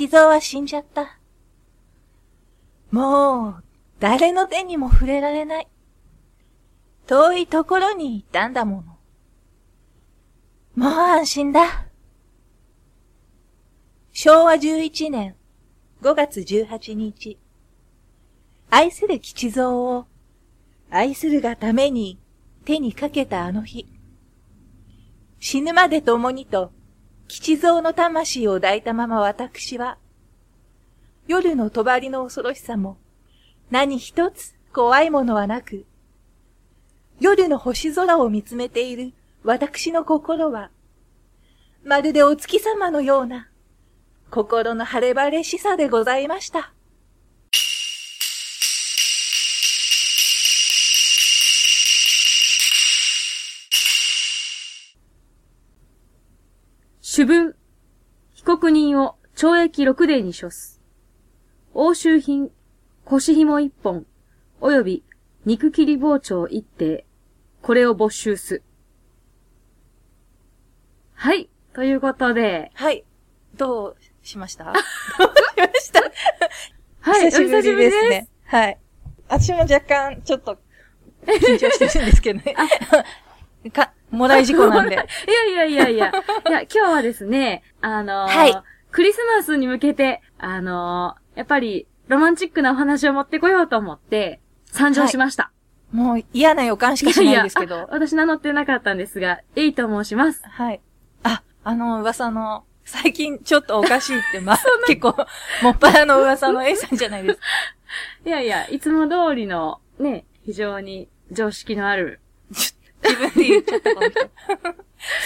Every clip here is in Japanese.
吉蔵は死んじゃった。もう、誰の手にも触れられない。遠いところに行ったんだもの。もう安心だ。昭和11年5月18日。愛する吉蔵を、愛するがために手にかけたあの日。死ぬまで共にと、吉蔵の魂を抱いたまま私は、夜の帳の恐ろしさも、何一つ怖いものはなく、夜の星空を見つめている私の心は、まるでお月様のような、心の晴れ晴れしさでございました。主文。被告人を懲役6年に処す。押収品、腰紐1本、及び肉切り包丁1挺。これを没収す。はい。ということで、はい。どうしました？どうしました？はい。久しぶりですね。はい。私も若干、ちょっと、緊張してるんですけどね。か、もらい事故なんで。いやいやいやいや。いや、今日はですね、あのーはいクリスマスに向けて、あのーやっぱり、ロマンチックなお話を持ってこようと思って、参上しました。もう嫌な予感しかしないですけいやいやど。私名乗ってなかったんですが、エイと申します。はい。あ、あの噂の、最近ちょっとおかしいって、まあ、結構、もっぱらの噂の A さんじゃないですか。いやいや、いつも通りの、ね、非常に常識のある。自分で言っちゃったこの人。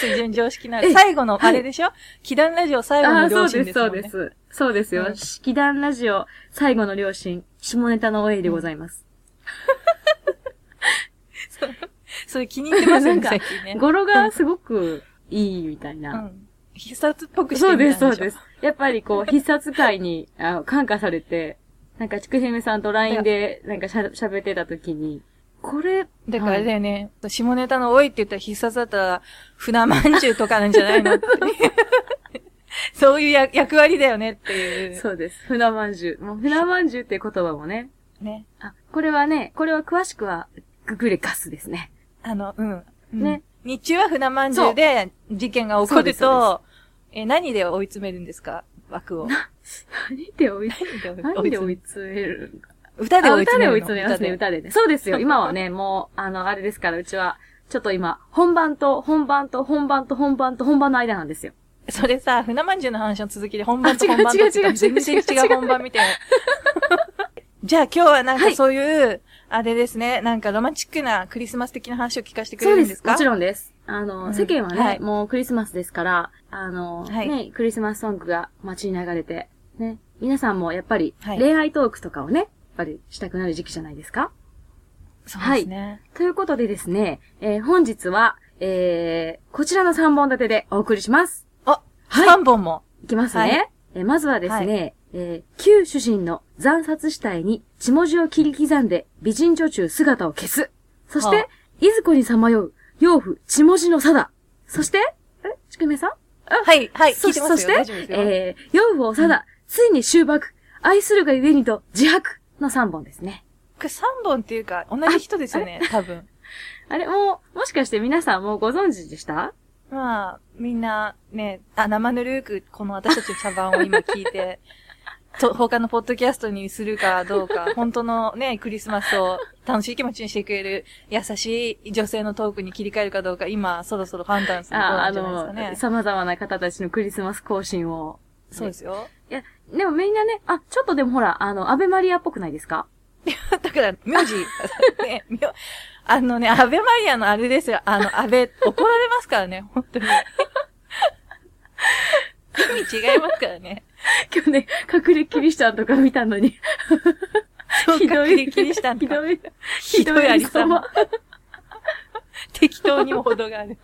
非常に常識のある。え最後の、はいあれでしょ？祈願ラジオ最後の両そうです、親ですもんね。そうです。そうですよ。うん式壇ラジオ、最後の両親、下ネタのおえいでございます。それ気に入ってますよね、なんか最近ね。語呂がすごくいいみたいうな。ん。必殺っぽくしてそうです、みたんでしょそうです。やっぱりこう、必殺会に、あ感化されて、なんか、ちくひめさんと LINE で、なんかしゃ、喋ってた時に、これ、だからだよね、下ネタの多いって言ったら必殺だったら、船まんじゅうとかなんじゃないの。そういうや役割だよねっていう。そうです。船まんじゅう。もう、船まんじゅうって言葉もね。ね。あ、これはね、これは詳しくは、ググレガスですね。あの、うん。うんね。日中は船まんじゅうで事件が起こると、え、何で追い詰めるんですか？枠を。何で追い、何で追い い詰めるんか。歌であ追い詰め。歌で追い詰めますね、歌でね。そうですよ。今はね、もう、あの、あれですから、うちは、ちょっと今、本番と、本番と、本番と、本番と、本番の間なんですよ。それさ、船まんじゅうの話の続きで本番と本番とって違う違う全然違う本番みたいな。じゃあ今日はなんはいかそういう、あれですね、なんかロマンチックなクリスマス的な話を聞かせてく。れるんですか？もちろんです。あの、うん世間はね、はいもうクリスマスですから、あの、はいね、クリスマスソングが街に流れて、ね、皆さんもやっぱり、はい恋愛トークとかをね、ぱりしたくなる時期じゃないですか？そうですね。ということでですね、えー本日は、えー、こちらの3本立てでお送りします。あ、はい3本も。いきますね。はいえーまずはですね、はえー旧主人の惨殺死体に血文字を切り刻んで美人女中姿を消す。そして、はいずこにさまよう養父血文字の貞。そして、えちくめさん？はい、はい、そして。えー、養父を貞、ついに終幕。愛するがゆえにと自白の3本ですね。これ3本っていうか、同じ人ですよね、多分。あれ、もう、もしかして皆さんもうご存知でした？まあ、みんなね、あ、生ぬるく、この私たちの茶番を今聞いて、と、他のポッドキャストにするかどうか、本当のね、クリスマスを楽しい気持ちにしてくれる優しい女性のトークに切り替えるかどうか、今、そろそろ判断する頃ああなんじゃないですかの、ね。様々な方たちのクリスマス更新を。そうですよ。いや、でもみんなね、あ、ちょっとでもほら、あの、アベマリアっぽくないですか？だから、名字、ね、名あのね、アベマリアのあれですよ。あの、アベ、怒られますからね、本当に。意味違いますからね。今日ね、隠れキリシタンとか見たのに。ひどい。キリシタンとかひどい。ひどいありさま様。適当にも程がある。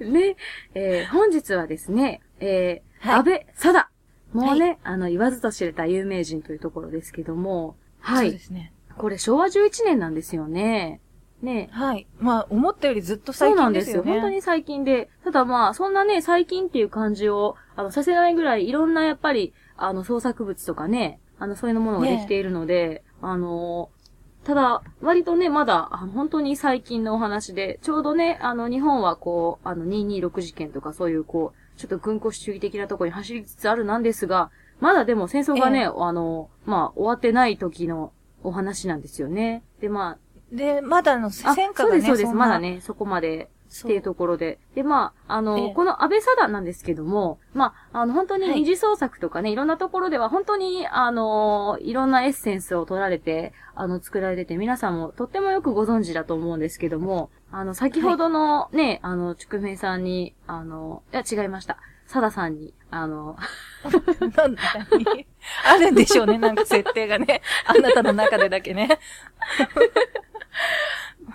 ね、えー本日はですね、えー、はい安倍貞。もうね、あの、言わずと知れた有名人というところですけども、はいそうで。すね。これ昭和11年なんですよね。ね。はい。まあ、思ったよりずっとそう最なんでよ。近ですすよね。本当に最近で。ただまあ、そんなね、最近っていう感じを、あの、させないぐらい、いろんなやっぱり、あの、創作物とかね、あの、そういうものができているので、あの、ただ、割とね、まだ、本当に最近のお話で、ちょうどね、あの、日本はこう、あの、226事件とかそういう、こう、ちょっと軍国主義的なところに走りつつあるなんですが、まだでも戦争がね、ええあの、まあ、終わってない時のお話なんですよね。で、まあ、で、まだあの、あ戦火がね、そうです、そうです。まだ。ね、そこまでそっていうところで。で、まあ、あの、ええこの安倍貞なんですけども、まあ、あの、本当にはい二次創作とかね、い、ろんなところでは本当に、あの、いろんなエッセンスを取られて、あの、作られてて、皆さんもとってもよくご存知だと思うんですけども、あの、先ほどのね、あの、ちくめいさんに、あの、いや、違いました。さださんに、あの、なんだにあるんでしょうね、なんか設定がね。あなたの中でだけね。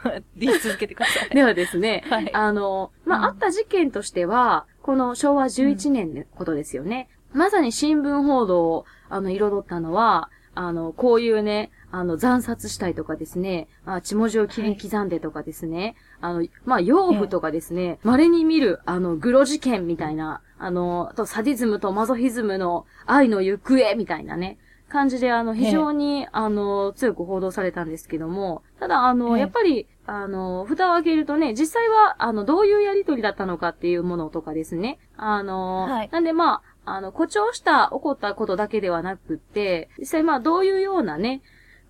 言い続けてください。ではですね、はいあの、まあ、うんあった事件としては、この昭和11年のことですよね。まさに新聞報道を、あの、彩ったのは、あの、こういうね、あの、惨殺したいとかですね、あ血文字を切り刻んでとかですね、あの、まあ、養父とかですね、稀に見る、あの、グロ事件みたいな、あの、あとサディズムとマゾヒズムの愛の行方みたいなね、感じで、あの、非常に、あの、強く報道されたんですけども、ただ、あの、ええ。やっぱり、あの、蓋を開けるとね、実際は、あの、どういうやりとりだったのかっていうものとかですね。あの、はい。なんでまあ、あの、誇張した起こったことだけではなくって、実際まあ、どういうようなね、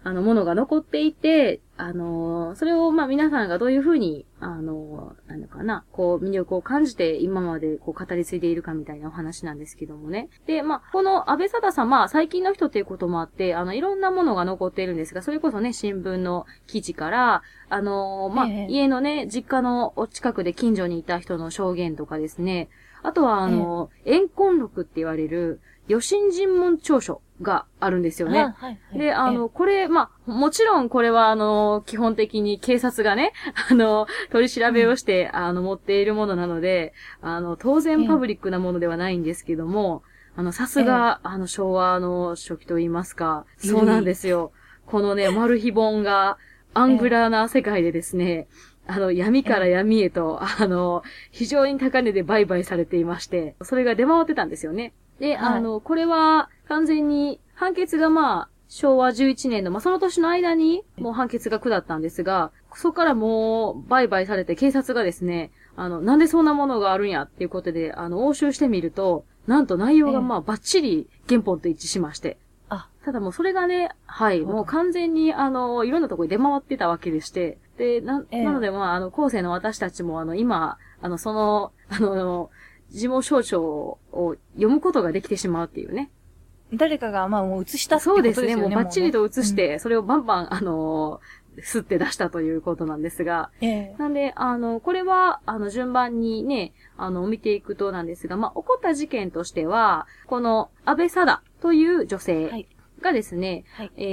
あの、ものが残っていて、あの、それをまあ皆さんがどういうふうに、あの、なのかな、こう、魅力を感じて今までこう語り継いでいるかみたいなお話なんですけどもね。で、まあ、この安倍貞さん、まあ、最近の人っていうこともあって、あの、いろんなものが残っているんですが、それこそね、新聞の記事から、あの、まあ、ええ。家のね、実家のお近くで近所にいた人の証言とかですね、あとは、あの、怨恨録って言われる、余震尋問調書があるんですよね。あはいはい。で、あの、これ、まあ、もちろんこれは、あの、基本的に警察がね、あの、取り調べをして、あの、持っているものなので、あの、当然パブリックなものではないんですけども、あの、さすが、あの、昭和の初期と言いますか、ええそうなんですよ。このね、マル秘本が、アングラーな世界でですね、あの、闇から闇へと、あの、非常に高値で売買されていまして、それが出回ってたんですよね。で、はい。あの、これは完全に判決がまあ、昭和11年の、まあ、その年の間に、もう判決が下ったんですが、そこからもう、売買されて警察がですね、あの、なんでそんなものがあるんやっていうことで、あの、押収してみると、なんと内容がまあ、バッチリ原本と一致しまして。あ、ただもうそれがね、はい、もう完全に、あの、いろんなところに出回ってたわけでして、で、な、ええ。なのでまあ、あの、後世の私たちも、あの、今、あの、その、あの、事務省庁を読むことができてしまうっていうね。誰かがまあもう映したってそうですね、ことですよね。もうバッチリと映しもて、それをバンバン、あの、吸って出したということなんですが、うね、えなんで、あの、これは、あの、順番にね、あの、見ていくとなんですが、まあ、起こった事件としては、この、安倍貞という女え性はい。がですね、はい。え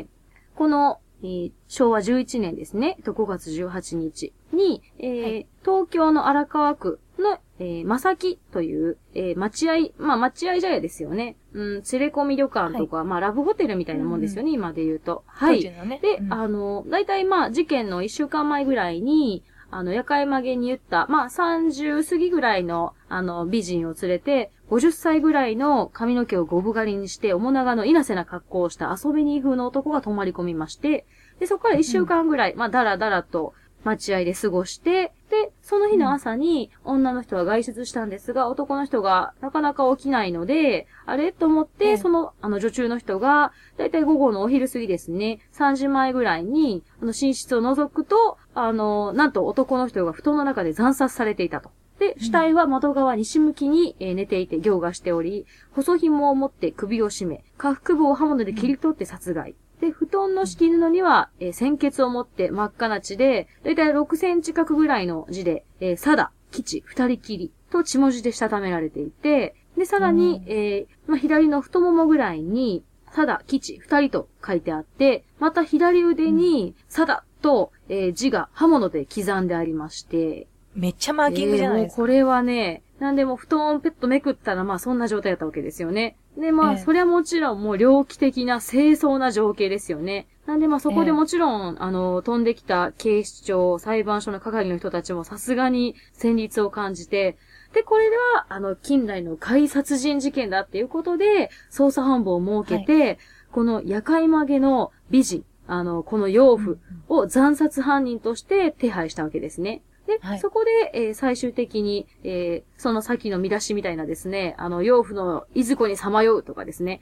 ーこの、えー昭和11年ですね、と5月18日に、えーはい東京の荒川区の、えー、まさきという、えー待合、まあ、待合茶屋ですよね。うん、連れ込み旅館とか、まあ、ラブホテルみたいなもんですよね、今で言うと。はい。ね。で、うんあの、大体まあ、事件の一週間前ぐらいに、あの、夜会曲げに言った、まあ、30過ぎぐらいの、あの、美人を連れて、50歳ぐらいの髪の毛をゴブ狩りにして、面長の稲瀬な格好をした遊び人風の男が泊まり込みまして、で、そこから一週間ぐらい、まあ、だらだらと、待合で過ごして、で、その日の朝に女の人は外出したんですが、男の人がなかなか起きないので、あれ？と思って、ええその、あの、女中の人が、だいたい午後のお昼過ぎですね、3時前ぐらいに、あの、寝室を覗くと、あの、なんと男の人が布団の中で惨殺されていたと。で、死体は窓側西向きに、えー寝ていて行がしており、細紐を持って首を絞め、下腹部を刃物で切り取って殺害。で、布団の敷布には、えー鮮血を持って真っ赤な血で、だいたい6センチ角ぐらいの字で、えー、サダ、吉、二人きりと血文字でしたためられていて、で、さらに、うん。えーまあ、左の太ももぐらいに、サダ、吉、二人と書いてあって、また左腕に、サダと、えー字が刃物で刻んでありまして、めっちゃマーキングじゃないですか。えーもうこれはね、なんでもう布団をペットめくったらまあそんな状態だったわけですよね。で、まあ、ええそれはもちろんもう猟奇的な清掃な情景ですよね。なんでまあそこでもちろん、あの、飛んできた警視庁、裁判所の係の人たちもさすがに戦慄を感じて、で、これでは、あの、近代の怪殺人事件だっていうことで、捜査本部を設けて、この夜会曲げの美人、あの、この養父を惨殺犯人として手配したわけですね。で、はい。そこで、えー最終的に、えーその先の見出しみたいなですね、あの、養父のいずこにさまようとかですね。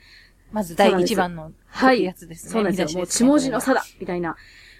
まず第一番の、はい。やつですね。そうなんですよ。もう血文字の差だみたいな、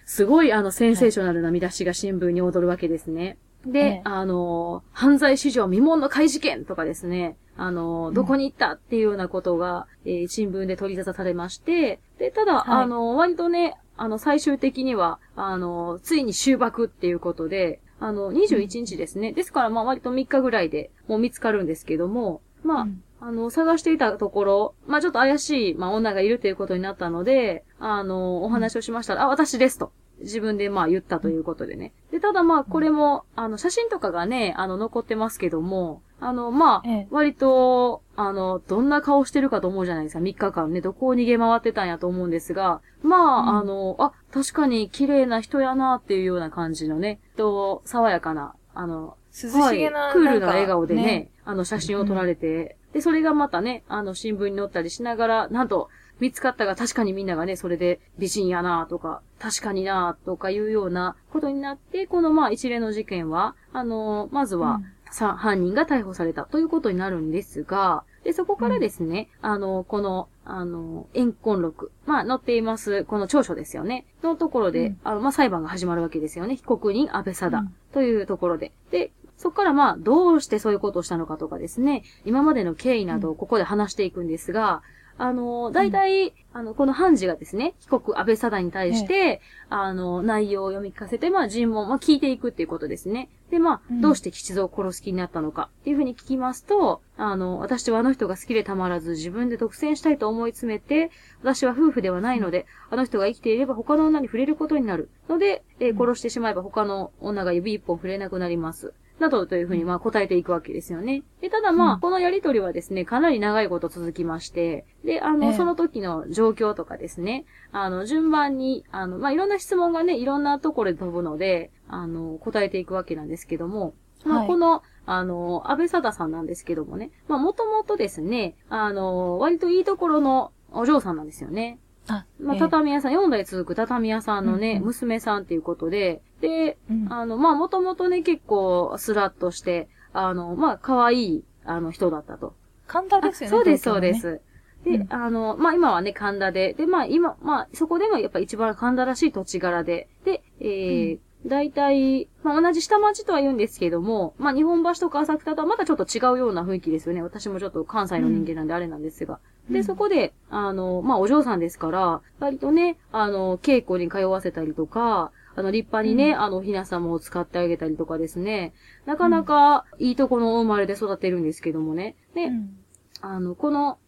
すごい、あの、センセーショナルな見出しが新聞に踊るわけですね。で、ええ。あの、犯罪史上未聞の怪事件とかですね、あの、どこに行ったっていうようなことが、えー新聞で取り沙汰されまして、で、ただ、はい。あの、割とね、あの、最終的には、あの、ついに終爆っていうことで、あの、21日ですね。ですから、まあ、割と3日ぐらいでもう見つかるんですけども、まあ、うんあの、探していたところ、まあちょっと怪しい、まあ女がいるということになったので、あの、お話をしましたら、あ、私ですと。自分でまあ言ったということでね。で、ただまあこれも、あの、写真とかがね、あの、残ってますけども、あの、まあ、ええ。割と、あの、どんな顔してるかと思うじゃないですか。3日間ね、どこを逃げ回ってたんやと思うんですが、まあ、うん。あの、あ、確かに綺麗な人やなっていうような感じのね、と、爽やかな、あの、涼しげな、はい、クールな笑顔でね、あの写真を撮られて、で、それがまたね、あの新聞に載ったりしながら、なんと、見つかったが確かにみんながね、それで美人やなとか、確かになとかいうようなことになって、このまあ一連の事件は、あのまずは、さ、犯人が逮捕されたということになるんですが、で、そこからですね、あの、この、あの、怨恨録。まあ、載っています、この調書ですよね。のところで、うんあの、まあ、裁判が始まるわけですよね。被告人安倍貞うんというところで。で、そこからまあ、どうしてそういうことをしたのかとかですね、今までの経緯などをここで話していくんですが、あの、大体、あの、この判事がですね、被告安倍貞に対して、あの、内容を読み聞かせて、まあ、尋問、まあ、聞いていくっていうことですね。で、まあ、うんどうして吉蔵を殺す気になったのかっていうふうに聞きますと、あの、私はあの人が好きでたまらず自分で独占したいと思い詰めて、私は夫婦ではないので、あの人が生きていれば他の女に触れることになるので、えーうん殺してしまえば他の女が指一本触れなくなります。などというふうにまあ答えていくわけですよね。で、ただまあ、うん。このやりとりはですね、かなり長いこと続きまして、で、あの、ええ。その時の状況とかですね、あの、順番に、あの、まあ、いろんな質問がね、いろんなところで飛ぶので、あの、答えていくわけなんですけども、まあ、はい。この、あの、安倍貞さんなんですけどもね、まあ、もともとですね、あの、割といいところのお嬢さんなんですよね。あ、まあ、ええ畳屋さん、4代続く畳屋さんのね、うんうん娘さんっていうことで、で、うんあの、まあ、もともとね、結構、スラッとして、あの、まあ、可愛い、あの、人だったと。神田ですよね。そうです、そう。です。で、うんあの、まあ、今はね、神田で、で、まあ、今、まあ、そこでもやっぱ一番神田らしい土地柄で、で、えー大体、まあ、同じ下町とは言うんですけども、まあ、日本橋とか浅草とはまたちょっと違うような雰囲気ですよね。私もちょっと関西の人間なんであれなんですが。で、うんそこで、あの、まあ、お嬢さんですから、割とね、あの、稽古に通わせたりとか、あの、立派にね、うんあの、ひな様を使ってあげたりとかですね、なかなかいいとこの生まれで育ってるんですけどもね。で、うんあの、この、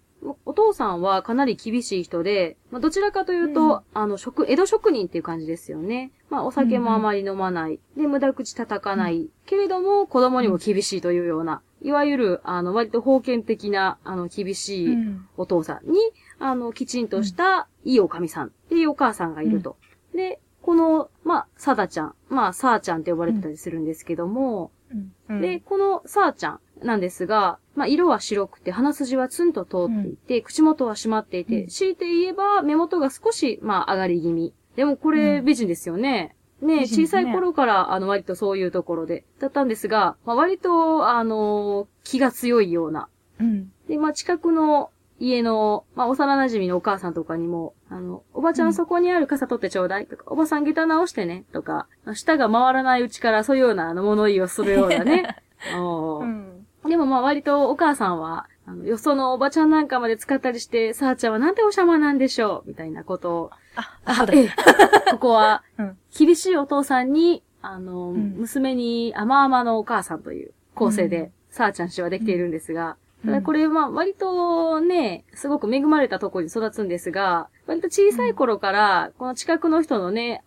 お父さんはかなり厳しい人で、まあ、どちらかというと、うんあの、職、江戸職人っていう感じですよね。まあ、お酒もあまり飲まない。で、無駄口叩かない。けれども、子供にも厳しいというような、いわゆる、あの、割と封建的な、あの、厳しいうん。お父さんに、あの、きちんとした、いいおかみさん。っていうお母さんがいると。で、この、まあ、サダちゃん、まあ、サーちゃんって呼ばれてたりするんですけども、うん。うん。で、このサーちゃんなんですが、まあ、色は白くて、鼻筋はツンと通っていて、口元は締まっていて、うん。強いて言えば目元が少し、まあ、上がり気味。でもこれ、うん。美人ですよね。ねね小さい頃から、あの、割とそういうところで、だったんですが、まあ、割と、あの、気が強いような。うん。で、まあ、近くの家の、まあ、幼馴染のお母さんとかにも、あの、おばちゃうんんそこにある傘取ってちょうだいとか、おばさん下駄直してね、とか、舌が回らないうちからそういうようなあの物言いをするようなね。うん。でもまあ割とお母さんは、あの、よそのおばちゃんなんかまで使ったりして、さあちゃんはなんておしゃまなんでしょうみたいなことを。あ、あ。ええ。ここはうん、厳しいお父さんに、あの、ん。娘に甘々のお母さんという構成で、うん。さあちゃん氏はできているんですが、うん。ただこれは割とね、すごく恵まれたところに育つんですが、割と小さい頃から、この近くの人のね、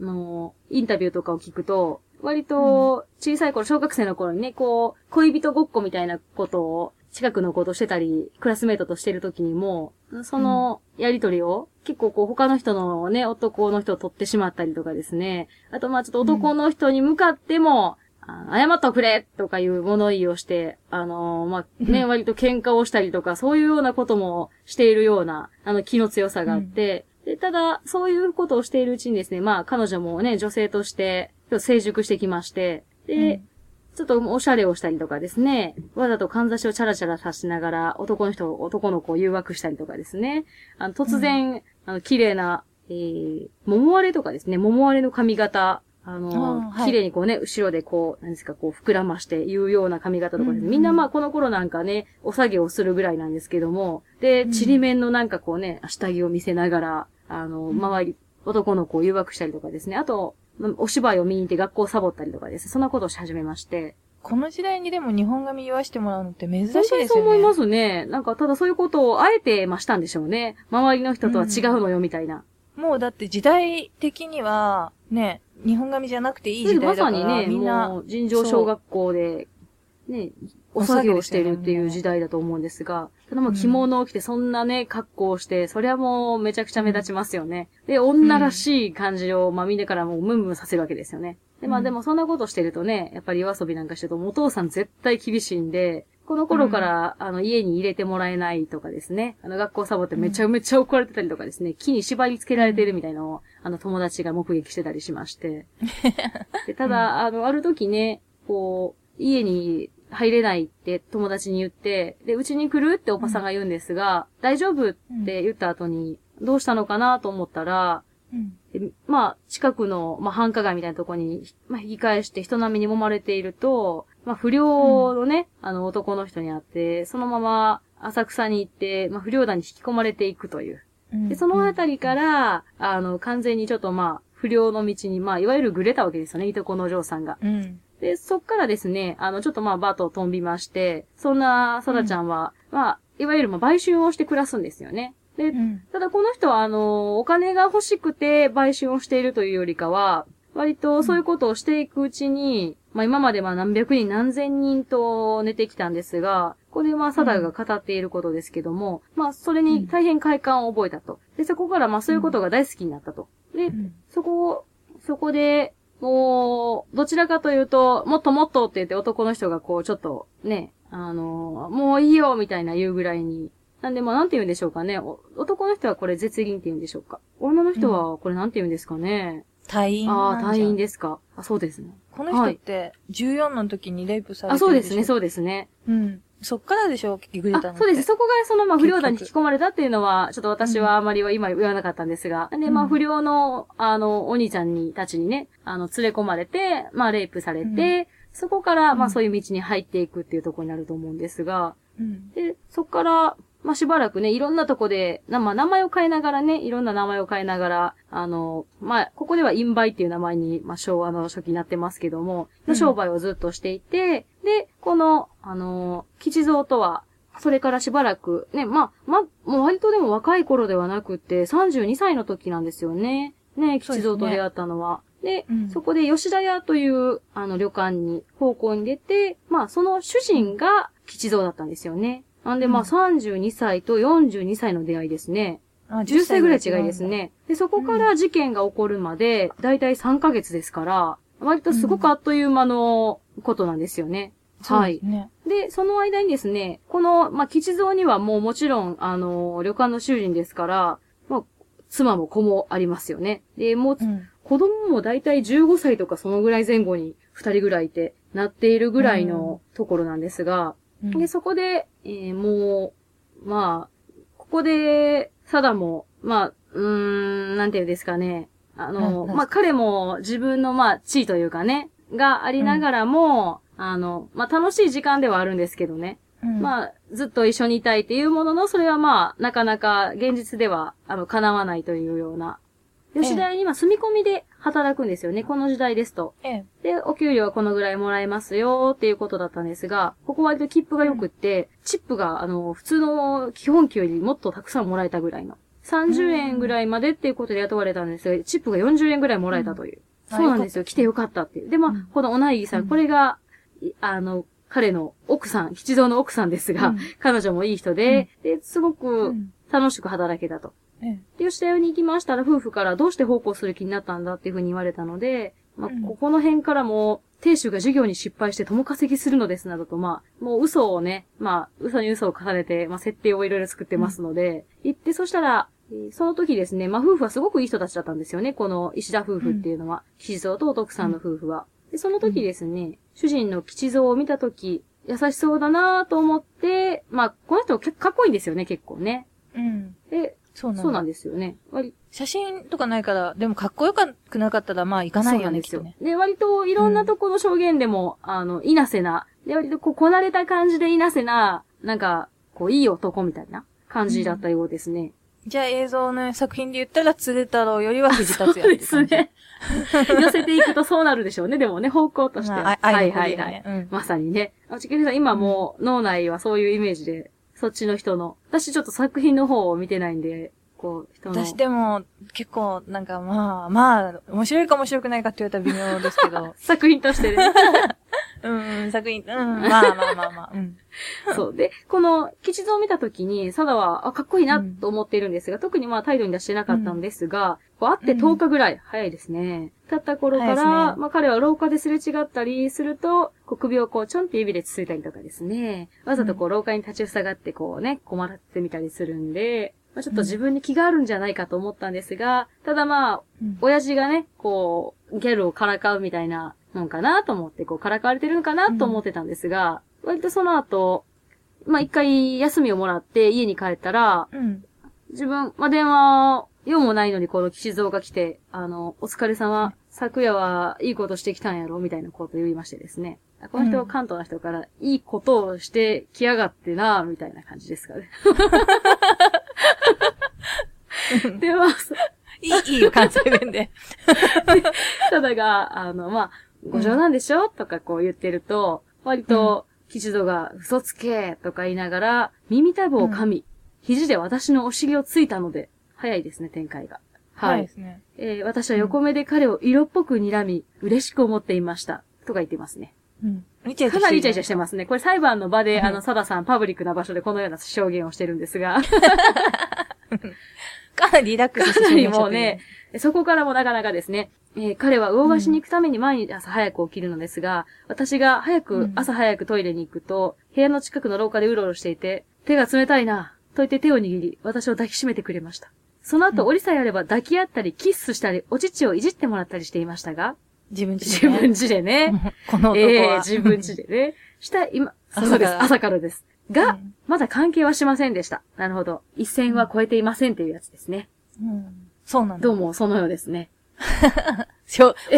あの、インタビューとかを聞くと、割と小さい頃、小学生の頃にね、こう、恋人ごっこみたいなことを近くの子としてたり、クラスメイトとしてる時にも、そのやりとりを、結構こう他の人のね、男の人を取ってしまったりとかですね。あとまあちょっと男の人に向かっても、謝っとくれとかいう物言いをして、あのー、まあ、ね、割と喧嘩をしたりとか、そういうようなこともしているような、あの、気の強さがあって、うん、で、ただ、そういうことをしているうちにですね、まあ、彼女もね、女性として、成熟してきまして、で、うんちょっとおしゃれをしたりとかですね、わざとかんざしをチャラチャラさしながら、男の人、男の子を誘惑したりとかですね。あの、突然、うん、あの、綺麗な、えー、桃割れとかですね、桃割れの髪型、あの、綺麗にこうね、後ろでこう、何ですか、こう、膨らまして言うような髪型とかです、ね、みんなまあ、この頃なんかね、お作業をするぐらいなんですけども、で、ちりめんのなんかこうね、下着を見せながら、あの、周り、男の子を誘惑したりとかですね。あと、お芝居を見に行って学校をサボったりとかです。そんなことをし始めまして。この時代にでも日本髪言わしてもらうのって珍しいですよね。そう思いますね。なんか、ただそういうことをあえてましたんでしょうね。周りの人とは違うのよ、みたいな、うん。もうだって時代的には、ね、日本髪じゃなくていい時代だから。まさにね、みんな、尋常小学校で、ね、お作業してるっていう時代だと思うんですが、ただもう着物を着てそんなね、格好をして、そりゃもうめちゃくちゃ目立ちますよね。で、女らしい感じを、まあみんなからもうムンムンさせるわけですよね。で、まあでもそんなことしてるとね、やっぱり夜遊びなんかしてると、お父さん絶対厳しいんで、この頃から、あの、家に入れてもらえないとかですね。あの、学校サボってめちゃめちゃ怒られてたりとかですね。木に縛り付けられてるみたいなのを、あの、友達が目撃してたりしまして。でただ、あの、ある時ね、こう、家に入れないって友達に言って、で、うちに来るっておばさんが言うんですが、うん、大丈夫って言った後に、どうしたのかなと思ったら、うん、まあ、近くの、まあ、繁華街みたいなとこに、まあ、引き返して人並みに揉まれていると、まあ、不良のね、うん、あの男の人に会って、そのまま浅草に行って、まあ、不良団に引き込まれていくという。で、そのあたりから、あの、完全にちょっとまあ、不良の道に、まあ、いわゆるぐれたわけですよね、いとこのお嬢さんが。うんで、そっからですね、あの、ちょっとまあ、バートを飛びまして、そんな、サダちゃんは、うん、まあ、いわゆるまあ、売春をして暮らすんですよね。で、うん、ただこの人は、あの、お金が欲しくて売春をしているというよりかは、割とそういうことをしていくうちに、うん、まあ今までまあ何百人何千人と寝てきたんですが、これはサダが語っていることですけども、うん、まあそれに大変快感を覚えたと。で、そこからまあそういうことが大好きになったと。で、そこを、そこで、もう、どちらかというと、もっともっとって言って男の人がこう、ちょっと、ね、あの、もういいよみたいな言うぐらいに。なんで、まあ、なんて言うんでしょうかね。男の人はこれ絶倫って言うんでしょうか。女の人はこれなんて言うんですかね。退院ああ、退院ですか。あ、そうですね。この人って、14の時にレイプされてるあ、そうですね、そうですね。うん。そっからでしょ、グレたのそうです。そこがその、まあ、不良団に引き込まれたっていうのは、ちょっと私はあまりは今言わなかったんですが、うん、で、まあ、不良の、あの、お兄ちゃんに、たちにね、あの、連れ込まれて、まあ、レイプされて、うん、そこから、まあ、そういう道に入っていくっていうところになると思うんですが、うん、で、そこから、まあ、しばらくね、いろんなとこで、なまあ、名前を変えながらね、いろんな名前を変えながら、あの、まあ、ここではインバイっていう名前に、まあ、昭和の初期になってますけども、の商売をずっとしていて、で、この、あの、吉蔵とは、それからしばらく、ね、まあ、ま、もう割とでも若い頃ではなくて、32歳の時なんですよね。ね、吉蔵と出会ったのは。で、うん、そこで吉田屋という、あの、旅館に、方向に出て、まあ、その主人が吉蔵だったんですよね。なんで、まあ、32歳と42歳の出会いですね。あ10歳ぐらい違いですね。で、そこから事件が起こるまで、だいたい3ヶ月ですから、割とすごくあっという間のことなんですよね。はい。で、その間にですね、この、まあ、吉蔵にはもうもちろん、あの、旅館の主人ですから、まあ、妻も子もありますよね。で、もう、うん、子供もだいたい15歳とかそのぐらい前後に2人ぐらいいて、なっているぐらいのところなんですが、うん、で、そこで、えー、もう、まあ、ここで、サダも、まあ、うーん、なんていうんですかね。あの、まあ、彼も自分の、まあ、地位というかね、がありながらも、あの、まあ、楽しい時間ではあるんですけどね。うん、まあ、ずっと一緒にいたいっていうものの、それはまあ、なかなか現実では、あの、叶わないというような。吉田屋に今住み込みで働くんですよね、この時代ですと。ええ、で、お給料はこのぐらいもらえますよっていうことだったんですが、ここ割と切符が良くって、うん、チップが、あの、普通の基本給よりもっとたくさんもらえたぐらいの。30円ぐらいまでっていうことで雇われたんですが、チップが40円ぐらいもらえたという。そうなんですよ。来てよかったっていう。で、まあ、うんこのおなぎさん、うんこれが、いあの、彼の奥さん、吉蔵の奥さんですが、うん。彼女もいい人で、で、すごうくん。楽しく働けたと。えで、吉田屋に行きましたら、夫婦からどうして奉公する気になったんだっていうふうに言われたので、まあうん、ここの辺からも、亭主が授業に失敗して共稼ぎするのですなどと、まあ、もう嘘をね、まあ、嘘に嘘を重ねて、まあ、設定をいろいろ作ってますので、行って、そしたら、えーその時ですね、まあ、夫婦はすごくいい人たちだったんですよね、この石田夫婦っていうのは、吉蔵とお徳さんの夫婦は。で、その時ですね、主人の吉蔵を見た時、優しそうだなと思って、まあ、この人結構かっこいいんですよね、結構ね。うん。で、そうなんうなんですよね。割写真とかないから、でもかっこよくなかったら、まあ行かないよね、きっとね。で、割といろんなとこの証言でも、あの、いなせな、で、割とこう、こなれた感じでいなせな、なんか、こう、いい男みたいな感じだったようですね。じゃあ映像の作品で言ったら、鶴太郎よりは藤達也です。ね。寄せていくとそうなるでしょうね。でもね、方向としては。まあ、は愛いはいはい。まさにね。あ、ちきりさん、今もう脳内はそういうイメージで、そっちの人の。私ちょっと作品の方を見てないんで、こう、人の。私でも、結構、なんかまあ、まあ、面白いか面白くないかって言われたら微妙ですけど。作品としてね。うん、うん、作品、うん、まあまあまあまあ、うん。そう。で、この、吉蔵を見たときに、サダは、あ、かっこいいなと思っているんですが、特にまあ態度に出してなかったんですが、こう会って10日ぐらい、早いですね。経った頃から、ねまあ彼は廊下ですれ違ったりすると、こう首をこうちょんって指でつついたりとかですね。わざとこう廊下に立ちふさがってこうね、困らせてみたりするんで、まあ、ちょっと自分に気があるんじゃないかと思ったんですが、ただまあ、うん親父がね、こう、ギャルをからかうみたいなもんかなと思って、こう、からかわれてるのかなと思ってたんですが、割とその後、まあ、一回休みをもらって家に帰ったら、うん。自分、まあ、電話、用もないのにこの吉蔵が来て、あの、お疲れ様、昨夜はいいことしてきたんやろみたいなことを言いましてですね。この人、うん関東の人から、いいことをしてきやがってな、みたいな感じですかね。で、まあ、そいい、いいよ、関西弁で。ただが、あの、まあ、ご冗談でしょ、とかこう言ってると、割と、吉蔵が、嘘つけとか言いながら、耳たぶを噛み、肘で私のお尻をついたので、早いですね、展開が。はい。ですね。えー私は横目で彼を色っぽく睨み、嬉しく思っていました。とか言ってますね。うん。かなりイチャイチャししてますね。これ裁判の場で、うんあの、サダさん、パブリックな場所でこのような証言をしてるんですが、かなりリラックスしてかなりもうね、そこからもなかなかですね、えー彼は魚河岸に行くために毎日朝早く起きるのですが、私が早く、うん朝早くトイレに行くと、部屋の近くの廊下でうろうろしていて、手が冷たいな、と言って手を握り、私を抱きしめてくれました。その後、うん折りさえあれば抱き合ったり、キッスしたり、お乳をいじってもらったりしていましたが、自分自自分家でね、この男ええは。自分家でね。した、今、そうです、朝からです。が、うんまだ関係はしませんでした。なるほど。一線は超えていませんっていうやつですね。うん。そうなんだ。どうも、そのようですね。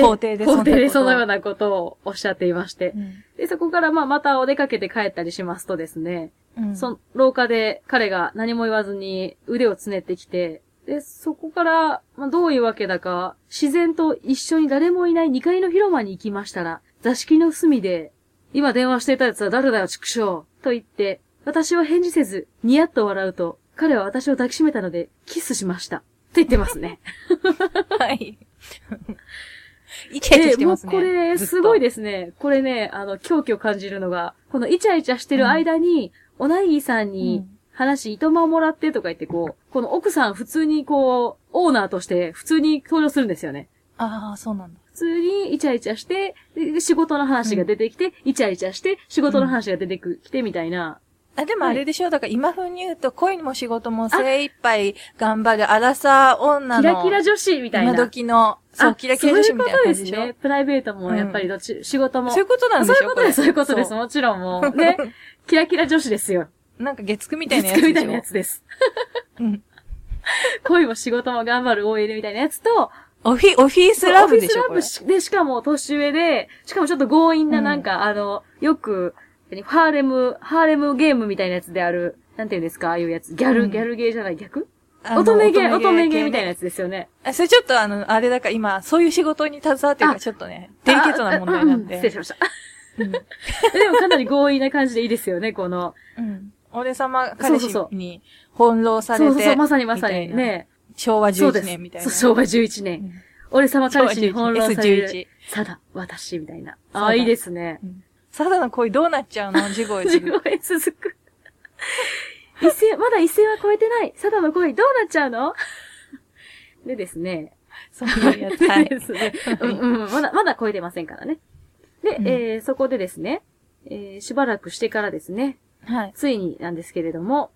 法廷でそ法廷でそのようなことをおっしゃっていましてう。ん。で、そこからまあまたお出かけて帰ったりしますとですね、うん。その廊下で彼が何も言わずに腕をつねってきて、で、そこから、まあ、どういうわけだか、自然と一緒に誰もいない2階の広間に行きましたら、座敷の隅で、今電話していたやつは誰だよ、畜生と言って、私は返事せず、ニヤッと笑うと、彼は私を抱きしめたので、キスしました。って言ってますね。はい。イチャイチャしてますね。えーもうこれ、すごいでですね。これね、あの、狂気を感じるのが、このイチャイチャしてる間に、おなぎさんに話、糸間をもらってとか言って、こう、この奥さん普通にこう、オーナーとして普通に登場するんですよね。ああ、そうなんだ。普通にイチャイチャして、で仕事の話が出てきて、イチャイチャして、仕事の話が出てきてみたいな。あ、でもあれでしょ？だから今風に言うと、恋も仕事も精一杯頑張る、アラサー女の。キラキラ女子みたいな。今時の、そう、あキラキラ女子みたいな感じでしょ？そういうことですね。プライベートもやっぱりどっち、仕事も。そういうことなんでしょ？そういうことです、そういうことです。そもちろんもう。ね。キラキラ女子ですよ。うなんか月9みたいなやつでしょ？みたいなやつです。うん。恋も仕事も頑張る OL みたいなやつと、オフィ、オフィスラブでしょオフィスラブで、しかも年上で、しかもちょっと強引ななんか、あの、よく、何ハーレム、ハーレムゲームみたいなやつである、なんていうんですか、ああいうやつ。ギャル、うんギャルゲーじゃない、逆？乙女ゲー、乙女ゲーみたいなやつですよね。あそれちょっとあの、あれだから今、そういう仕事に携わってるからあちょっとね、デリケートな問題なんああ失礼で。しました。うん。でもかなり強引な感じでいいですよね、この。うん。俺様彼氏に翻弄されて。そうそうそう、まさにまさに。ね。昭和11そうです。年みたいな。昭和11年。うん俺様彼氏に翻弄される S11。さだ、私、みたいな。ああ、いいですね。サダの恋どうなっちゃうの？地声する。自分へ続く。一線、まだ一線は超えてない。サダの恋どうなっちゃうの？でですね。そういうやつ。はい。ですね。うんうん。まだ、まだ超えてませんからね。で、うんえー、そこでですね、えー、しばらくしてからですね、はい。ついになんですけれども、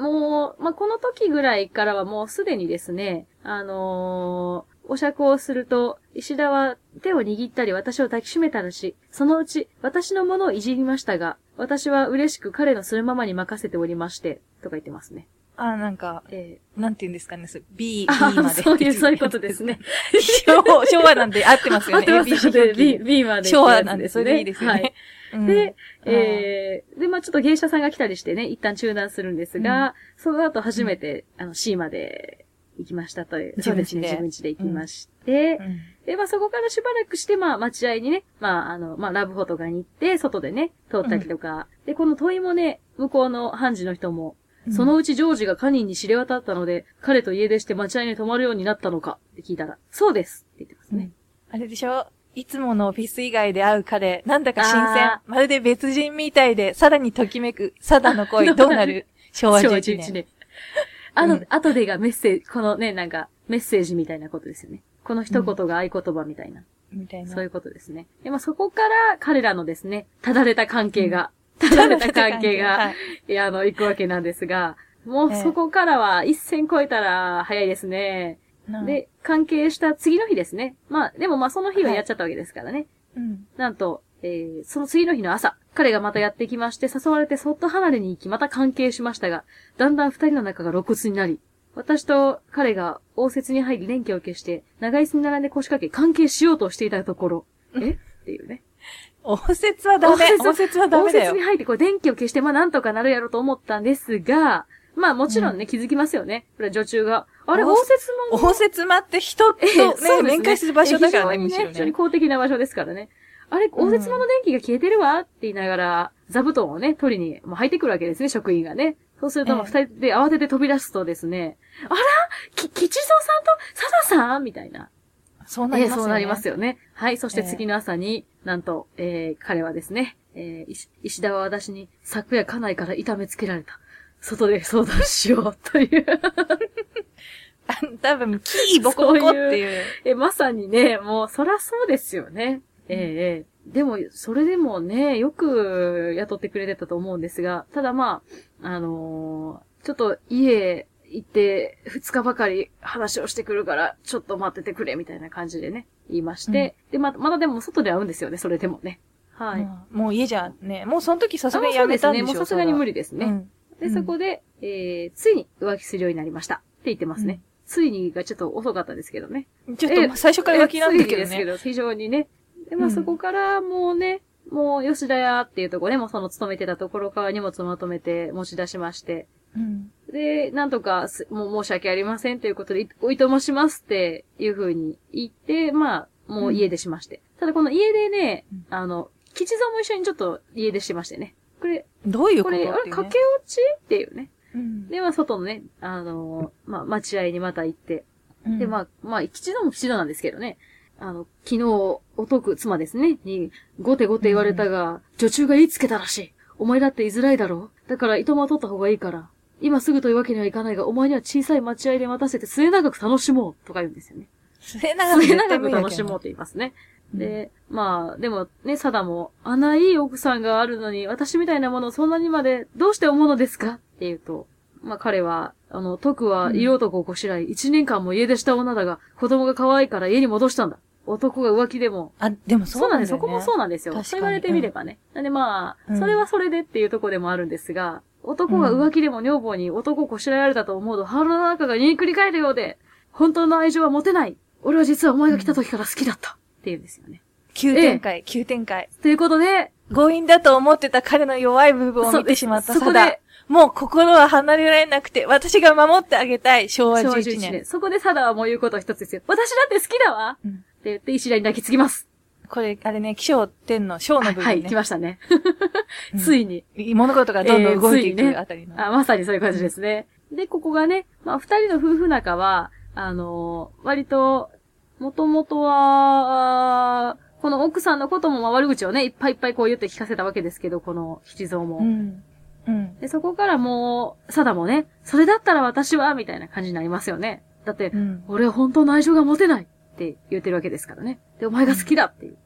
もう、まあ、この時ぐらいからはもうすでにですね、あのーお釈をすると、石田は手を握ったり私を抱きしめたらし、そのうち私のものをいじりましたが、私は嬉しく彼のするままに任せておりまして、とか言ってますね。あ、なんか、えなんて言うんですかね、そう B、B まで。そういう、そういうことですね。昭和昭和なんで合ってますよね。合ってます表記 B、B まで、昭和なんで、それでいいですよはいね。うん。で、えー、で、まあちょっと芸者さんが来たりしてね、一旦中断するんですが、その後初めて、あの、C まで行きましたという。自分家で。そうですね、自分家で行きまして、うん。で、まあそこからしばらくして、まあ待合にね、まああの、まあラブホとかに行って、外でね、通ったりとか、で、この問いもね、向こうの判事の人も、そのうちジョージがカニンに知れ渡ったので、彼と家出して待合に泊まるようになったのかって聞いたら、そうですって言ってますね。あれでしょ？いつものオフィス以外で会う彼、なんだか新鮮あ。まるで別人みたいで、さらにときめく、サダの恋、どうなる？昭和11年。あの、うん後でがメッセージ、このね、なんか、メッセージみたいなことですよね。この一言が合言葉みたいな。みたいな。そういうことですね。で、まあ、そこから彼らのですね、ただれた関係が、ただれた関係はが、いいや、あの、行くわけなんですが、もうええそこからは一線超えたら早いですね。なで、関係した次の日ですね。まあ、でもまあその日はやっちゃったわけですからね。うん。なんと、えー、その次の日の朝、彼がまたやってきまして、誘われてそっと離れに行き、また関係しましたが、だんだん二人の仲が露骨になり、私と彼が応接に入り連携を消して、長椅子に並んで腰掛け関係しようとしていたところ、え？っていうね。応接はダメ。応接はダメだよ応接に。入って、これ電気を消して、まあなんとかなるやろうと思ったんですが、まあもちろんね、気づきますよね。これは女中が。あれ、応応接も。応接間って人とね、面会する場所だからね、むしろ非常に非常にね。公的な場所ですからね。あれ、応接間の電気が消えてるわって言いながら、座布団をね、取りに、もう入ってくるわけですね、職員がね。そうすると、二人で慌てて飛び出すとですね、あら？き、吉蔵さんと佐田さん？みたいな。ええそうなりますよね。そうなりますよね。はい。そしてええ次の朝に、なんと、えー、彼はですね、えー、石石田は私に昨夜家内から痛めつけられた。外で相談しようという。あ 多分、キーボコボコっていう。え、まさにね、もう、そらそうですよね。ええええでも、それでもね、よく雇ってくれてたと思うんですが、ただまあ、あのーちょっと家行って、二日ばかり話をしてくるから、ちょっと待っててくれ、みたいな感じでね、言いまして、で、ま、まだでも外で会うんですよね、それでもね。はい。うんもう家じゃね、もうその時さすがに。やめたんでしょもうさすがに無理理ですね。ね。で、うんそこで、えー、ついに浮気するようになりました。って言ってますね。ついにがちょっと遅かったですけどね。ちょっと最初から浮気なんだけどね。えついにですけど、非常にね。で、まあうんそこからもうね、もう吉田屋っていうところね、もうその勤めてたところから荷物をまとめて持ち出しまして、うんで、なんとかす、もう申し訳ありませんということで、いおいともしますっていう風に言って、まあ、もう家出しまして。ただこの家出ね、うんあの、吉蔵も一緒にちょっと家出してましてね。これ、どういうことこれ、あれ、駆け落ちっていうね。うんで、まあ、外のね、あのーまあ、待合にまた行って。うんで、まあ、まあ、吉度も吉度なんですけどね。あの、昨日、おとく妻ですね、に、ごてごて言われたが、女中が言いつけたらしい。お前だって居づらいだろうだから、糸間を取った方がいいから。今すぐというわけにはいかないが、お前には小さい待合で待たせて末永く楽しもうとか言うんですよね。末永く楽しもうって言いますね。うんで、まあ、でもね、サダも、あんないい奥さんがあるのに、私みたいなものをそんなにまで、どうして思うのですかって言うと、まあ彼は、あの、徳は色男をこしらい、一、年間も家出した女だが、子供が可愛いから家に戻したんだ。男が浮気でも。あ、でもそううなんんだよ、ね。そこもそうなんですよ。そう言われてみればね。なんでまあ、うんそれはそれでっていうところでもあるんですが、男が浮気でも女房に男をこしらえられたと思うと、腹の中が煮えくり返るようで、本当の愛情は持てない。俺は実はお前が来た時から好きだった。っていうんですよね。急展開、急展開。ということで、強引だと思ってた彼の弱い部分を見てしまったサダそそこで。もう心は離れられなくて、私が守ってあげたい、昭和昭和11 11年年。。そこでサダはもう言うこと一つですよ。私だって好きだわうんって言って石田に抱きつきます。これ、あれね、気象天の小の部はい、分ね。来ましたね。うん ついに。物事がどんどん動いていくあたりの。あ、まさにそういう感じですね。で、ここがね、まあ、二人の夫婦仲は、あのー割と、もともとは、この奥さんのこともまあ悪口をね、いっぱいいっぱいこう言って聞かせたわけですけど、この吉蔵も。うん。うん。で、そこからもう、サダもね、それだったら私は、みたいな感じになりますよね。だって、うん。俺は本当の愛情が持てないって言ってるわけですからね。で、お前が好きだっていう。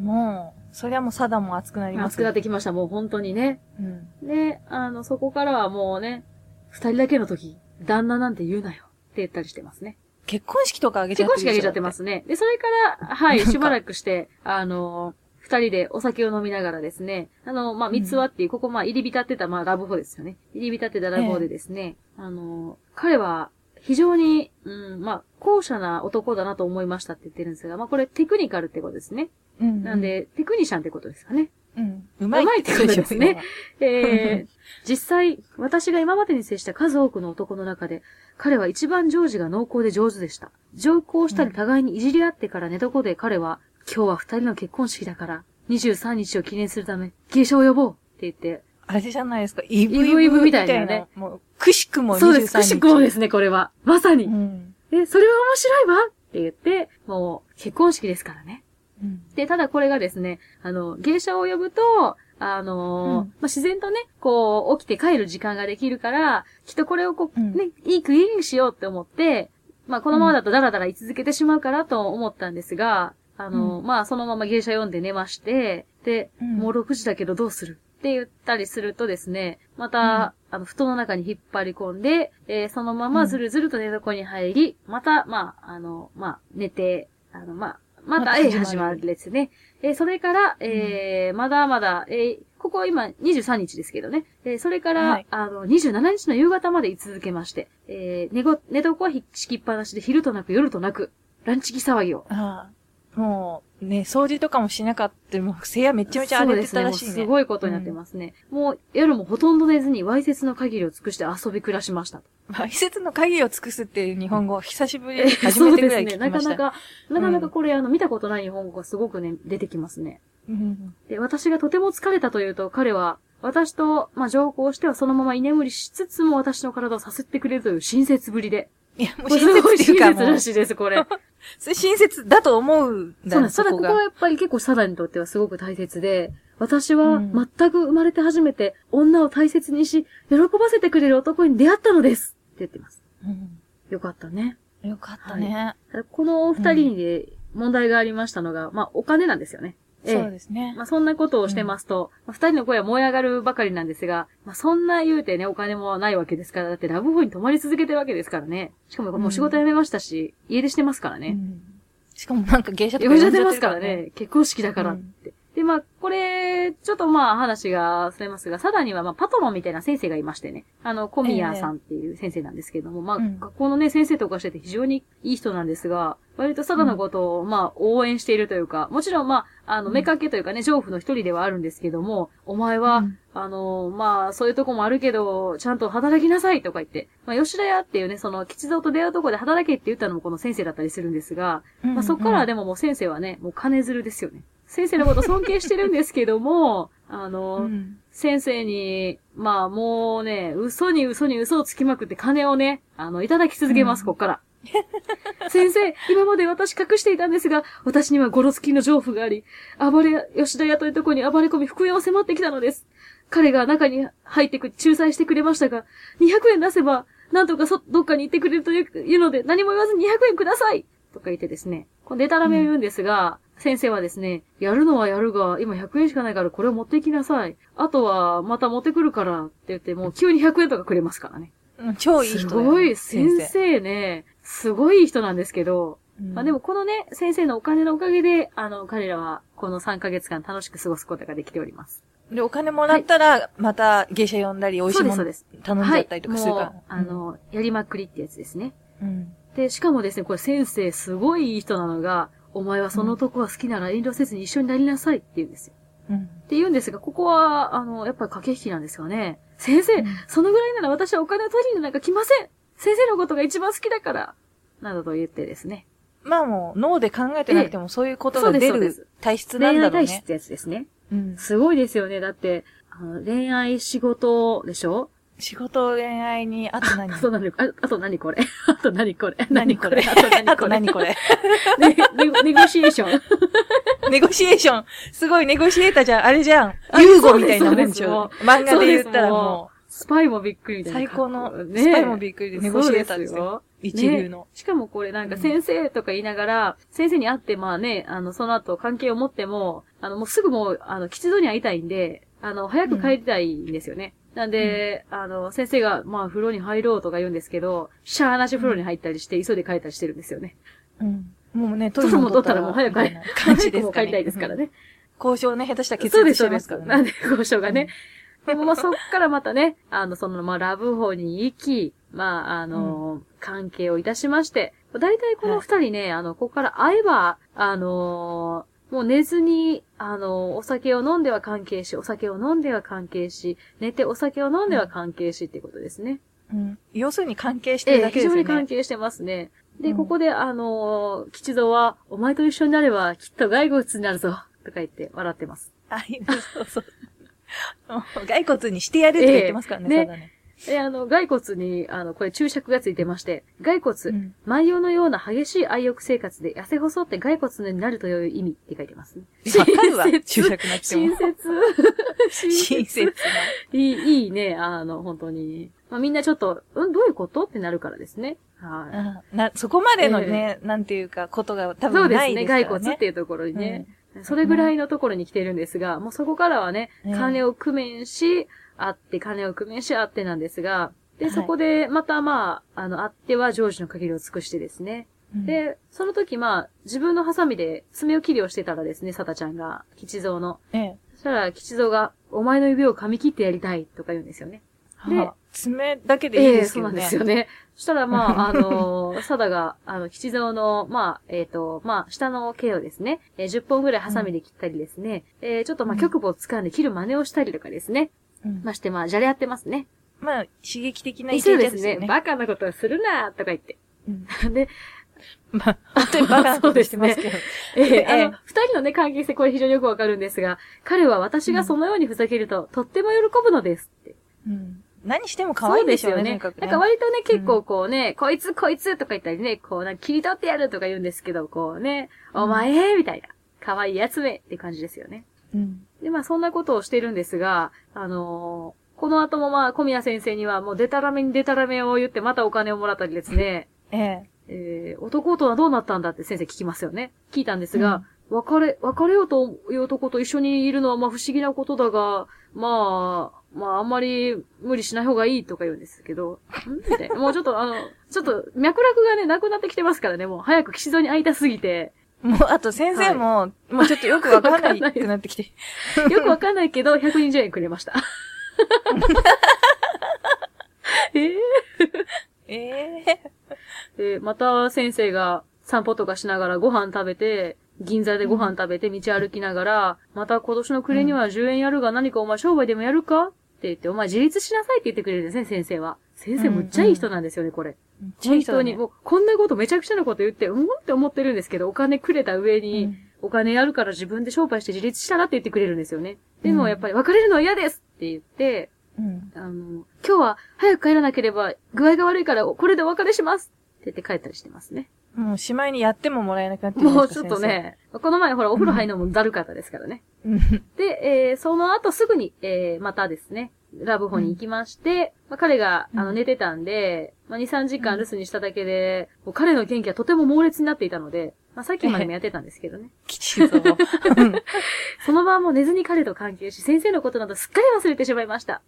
もう、そりゃもうサダも熱くなります熱くなってきました、もう本当にね。うん。で、あの、そこからはもうね、二人だけの時、旦那なんて言うなよって言ったりしてますね。結婚式とかあげちゃって結婚式あげちゃってますね。で、それから、はい、しばらくして、あの、二人でお酒を飲みながらですね、あの、まあ、三つ輪っていう、ここ、まあ、入り浸ってた、まあ、ラブホですよね。入り浸ってたラブホでですね、あの、彼は、非常に、うん、まあ、高尚な男だなと思いましたって言ってるんですが、まあ、これテクニカルってことですね。うん。なん、で、テクニシャンってことですかね。うん。うまい。ってことですね。えー、実際、私が今までに接した数多くの男の中で、彼は一番常時が濃厚で上手でした。上皇したり互いにいじり合ってから寝床で彼は、今日は二人の結婚式だから、23日を記念するため、芸者を呼ぼうって言って、あれじゃないですか。イブイブイブみたいなねもう、くしくも23日。そうです、くしくもですね、これは。まさに。うん。で、それは面白いわって言って、もう、結婚式ですからね。うん。で、ただこれがですね、あの、芸者を呼ぶと、あのーうん。まあ、自然とね、こう、起きて帰る時間ができるから、きっとこれをこう、うん。ね、いい区切りにしようって思って、まあ、このままだとダラダラ居続けてしまうからと思ったんですが、あのーうまあ、そのまま芸者読んで寝まして、で、うん。もう6時だけどどうするって言ったりするとですね、また、あの、布団の中に引っ張り込んで、えーそのままずるずると寝床に入り、また、まあ、あの、まあ、寝て、あの、まあ、また、えー始まるですね。えーそれから、えーまだまだ、えーここ今23日ですけどね。えーそれから、はいあの、27日の夕方まで居続けまして、えー寝ご、寝床は敷きっぱなしで昼となく夜となく、ランチキ騒ぎを。ああ。もう、ね、掃除とかもしなかった。もう、部屋めちゃめちゃ荒れてたらしいね。すね。もうすごいことになってますね。もう夜もほとんど寝ずに、わいせつの限りを尽くして遊び暮らしました。まあ、施設の鍵を尽くすっていう日本語、久しぶりえに初めてぐらい聞きそうですね。ました。なかなか、なかなかこれ、あの、見たことない日本語がすごくね、出てきますね。うん。で、私がとても疲れたというと、彼は、私と、まあ、上皇してはそのまま居眠りしつつも私の体をさすってくれるという親切ぶりで。いや、もう親切っていうか親切もうらしいです、これ。それ親切だと思うんだそうなんです。ただ、そこがここはやっぱり結構サダにとってはすごく大切で、私はうん全く生まれて初めて女を大切にし、喜ばせてくれる男に出会ったのですって言ってます。うんよかったね。よかったね。このお二人で問題がありましたのが、まあ、お金なんですよね。ええそうですね。まあ、そんなことをしてますと、まあ二人の声は燃え上がるばかりなんですが、まあ、そんな言うてね、お金もないわけですから、だってラブホに泊まり続けてるわけですからね。しかももう仕事辞めましたし、家出してますからね。うんしかもなんか芸者とか呼んじゃ呼んじゃってますから。ね。結婚式だからって。で、まあ、これ、ちょっとまあ話がそれますが、サダにはまあパトロンみたいな先生がいましてね。あの、小宮さんっていう先生なんですけども、まあ、うん学校のね、先生とかしてて非常にいい人なんですが、割とサダのことを、まあ、応援しているというか、もちろんまあ、あの、うん。目かけというかね、上夫の一人ではあるんですけども、お前は、うん。あの、まあ、そういうとこもあるけど、ちゃんと働きなさいとか言って、まあ、吉田屋っていうね、その、吉蔵と出会うとこで働けって言ったのもこの先生だったりするんですが、うんまあ、そこからはでももう先生はね、もう金づるですよね。先生のこと尊敬してるんですけども、あの、うん先生に、まあもうね、嘘に嘘に嘘をつきまくって金をね、あの、いただき続けます、うんこっから。先生、今まで私隠していたんですが、私にはゴロつきの情報があり、暴れ、吉田屋というところに暴れ込み復縁を迫ってきたのです。彼が中に入ってく、仲裁してくれましたが、200円出せば、なんとかそ、どっかに行ってくれるといういうので、何も言わずに200円くださいとか言ってですね、このデタラメを言うんですが、先生はですね、やるのはやるが、今100円しかないからこれを持ってきなさい。あとは、また持ってくるからって言って、もう急に100円とかくれますからね。うん超いい人ねごい、先生ね、すごいいい人なんですけど、うんまあでもこのね、先生のお金のおかげで、あの、彼らはこの3ヶ月間楽しく過ごすことができております。で、お金もらったら、また芸者呼んだり、美味しいもの頼んじゃったりとかするから。はい、あの、やりまくりってやつですね。うん、で、しかもですね、これ先生すごいいい人なのが、お前はその男が好きなら遠慮せずに一緒になりなさいって言うんですよ。うん。って言うんですが、ここは、あの、やっぱり駆け引きなんですよね。先生、うんそのぐらいなら私はお金を取りになんか来ません先生のことが一番好きだからなどと言ってですね。まあもう、脳で考えてなくても、そういうことが出る体質なん恋だろうね。愛体質ってやつですね。うん。すごいですよね。だって、あの恋愛仕事でしょ？仕事、恋愛に、あと何？あと何 ああと何これ？あと何これ？何これ？あと何あことれ何これ？ねネネゴシエーション。ネゴシエーション。すごいネゴシエーターじゃん。あれじゃん。あユーゴみたいなもんでしょそうで。漫画で言ったらもスパイもびっくりみう、たいな。最高の、ねスパイもびっくりでネゴシエーターですよ。一流の。しかもこれなんか先生とか言いながら、先生に会ってまあね、あの、その後関係を持っても、あの、もうすぐもう、あの、吉蔵に会いたいんで、あの、早く帰りたいんですよね。なんで、あの、先生が、まあ、風呂に入ろうとか言うんですけど、シャーなし風呂に入ったりして、急いで帰ったりしてるんですよね。うん。もうね、トイレも取ったらもう早く帰感じですかね。帰りたいですからね。交渉ね、下手したら決裂しちゃそうです。いますからね。なんで、交渉がね。でも、まあ、そっからまたね、あの、その、まあ、ラブホに行き、まあ、あの、関係をいたしまして、大体この二人ね、あの、ここから会えば、あのもう寝ずに、あの、お酒を飲んでは関係し、お酒を飲んでは関係し、寝てお酒を飲んでは関係しっていうことですね。うん。要するに関係してええ、るだけですよね。非常に関係してますね。で、うんここで、あの吉蔵は、お前と一緒になれば、きっと骸骨になるぞ、とか言って笑ってます。あ、そうそう。骸骨にしてやるって言ってますからね、ええそうだね。で、あの、骸骨に、あの、これ注釈がついてまして、骸骨、うん万葉のような激しい愛欲生活で痩せ細って骸骨になるという意味って書いてますね。わかるわ親、切注釈なくても。親切。親切いい、いいね、あの、本当に。まあ、みんなちょっと、うん、どういうことってなるからですね。はい。な。うんな、そこまでのね、なんていうか、ことが多そうですね、分ないですね。骸骨っていうところにね。それぐらいのところに来てるんですが、もうそこからはね、ね金を工面し、あって、金を工面し、あってなんですが、で、はいそこで、またまあ、あの、あってはジョージの限りを尽くしてですね。うん、で、その時まあ、自分のハサミで爪を切りをしてたらですね、サタちゃんが、吉蔵の。ええ。そしたら、吉蔵が、お前の指を噛み切ってやりたい、とか言うんですよね。ではあ爪だけでいいですよね。そうなんですよね。そしたら、まあ、あのー、サダが、あの、吉蔵の、まあ、えっ、と、まあ、下の毛をですね、えー10本ぐらいハサミで切ったりですね、えーちょっとまあ、うん局部を掴んで切る真似をしたりとかですね。うんまして、まあ、じゃれ合ってますね。まあ、刺激的なイそうケですね。ですよね。バカなことはするなとか言って。うんで、まあ、本当にバカなことしてますけど。えーええあの、二人のね、関係性、これ非常によくわかるんですが、彼は私がそのようにふざけると、とっても喜ぶのですって。うん何しても可愛いんでしょうね、ね。なんか割とね、結構こうね、こいつこいつとか言ったりね、こうなんか切り取ってやるとか言うんですけど、こうね、お前みたいな、可愛いやつめって感じですよね。うん。で、まあそんなことをしてるんですが、あのーこの後もまあ小宮先生にはもうデタラメにデタラメを言ってまたお金をもらったりですね、ええ。えー、男とはどうなったんだって先生聞きますよね。聞いたんですが、別れ、別れようという男と一緒にいるのはまあ不思議なことだが、まあ、まああんまり無理しない方がいいとか言うんですけど、ん？みたいな。もうちょっとあの、ちょっと脈絡がね、なくなってきてますからね、もう早く岸蔵に会いたすぎて、もう、あと先生も、もうちょっとよくわかんないくなってきて。よくわかんないけど、120円くれました。えーええで、また先生が散歩とかしながらご飯食べて、銀座でご飯食べて道歩きながら、また今年の暮れには10円やるが何かお前商売でもやるかって言って、お前自立しなさいって言ってくれるんですね、先生は。先生むっちゃいい人なんですよね、これ。本当に、もうこんなことめちゃくちゃなこと言って、うんって思ってるんですけど、お金くれた上に、うんお金やるから自分で商売して自立したらって言ってくれるんですよね。でうんもやっぱり別れるのは嫌ですって言って、うん。あの、今日は早く帰らなければ具合が悪いからこれでお別れしますって言って帰ったりしてますね。もうしまいにやってももらえなくなってもうちょっと。ね、この前ほらお風呂入るのもだるかったですからね。で、えーその後すぐに、えーまたですね、ラブホに行きまして、まあ、彼が、あの、うん寝てたんで、まあ、2、3時間留守にしただけで、もう彼の元気はとても猛烈になっていたので、まあ、さっきまでもやってたんですけどね。吉蔵。うん その晩も寝ずに彼と関係し、先生のことなどすっかり忘れてしまいました。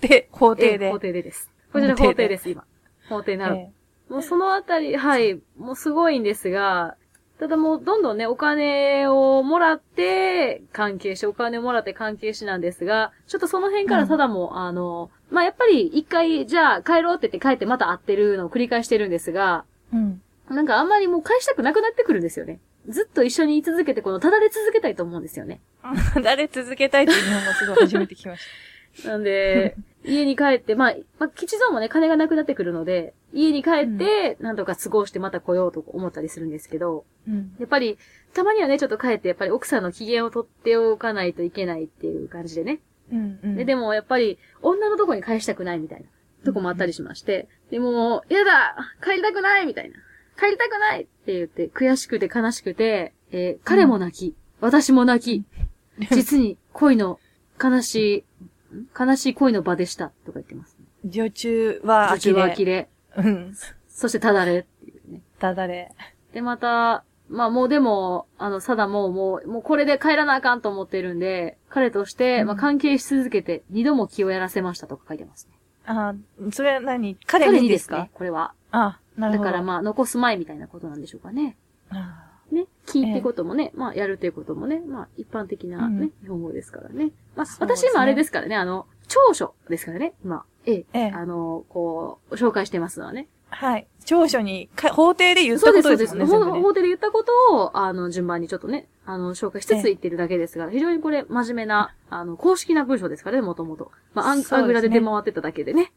で、法廷でえー法。廷でです。こちら法廷です、今。法廷になる。えもうそのあたり、はい、もうすごいんですが、ただもうどんどんね、お金をもらって関係し、お金をもらって関係しなんですが、ちょっとその辺からただもう、あの、まあ、やっぱり一回、じゃあ帰ろうって言って帰ってまた会ってるのを繰り返してるんですが、えうん。なんかあんまりもう返したくなくなってくるんですよね。ずっと一緒に居続けて、この、ただで続けたいと思うんですよね。誰続けたいっていう日本語すごい初めて聞きましなんで、家に帰って、まあ、まあ、吉蔵もね、金がなくなってくるので、家に帰って、なんとか都合してまた来ようと思ったりするんですけど、た。うん。やっぱり、たまにはね、ちょっと帰って、やっぱり奥さんの機嫌を取っておかないといけないっていう感じでね。うんうん。で、でもやっぱり、女のとこに返したくないみたいなとこもあったりしまして、でも、やだ帰りたくないみたいな。帰りたくないって言って、悔しくて悲しくて、えー彼も泣き、私も泣き、実に恋の悲しい、ん悲しい恋の場でした、とか言ってます、ね。女中は途中は呆れ。呆れ。うん。そしてただれっていうね。ただれ。で、また、まあもうでも、あの、サダももう、もうこれで帰らなあかんと思ってるんで、彼として、うんまあ関係し続けて、二度も気をやらせましたとか書いてますね。あそれは何？彼彼にでか？にですすね、これは。あなるほど。だからまあ、残す前みたいなことなんでしょうかね。あね。金ってこともね、まあ、やるっていうこともね、まあ、一般的なね、日本語ですからね。まあ、そうですね私今あれですからね、あの、長所ですからね、今。ええ、ええあの、こう、紹介してますのはね。はい。長所にか、法廷で言ったそうです、ことそうですす。でもんね。法廷で言ったことを、あの、順番にちょっとね、あの、紹介しつつ言ってるだけですが、非常にこれ、真面目な、あの、公式な文章ですからね、もともと。まあ、アンそうですねアングラで出回ってただけでね。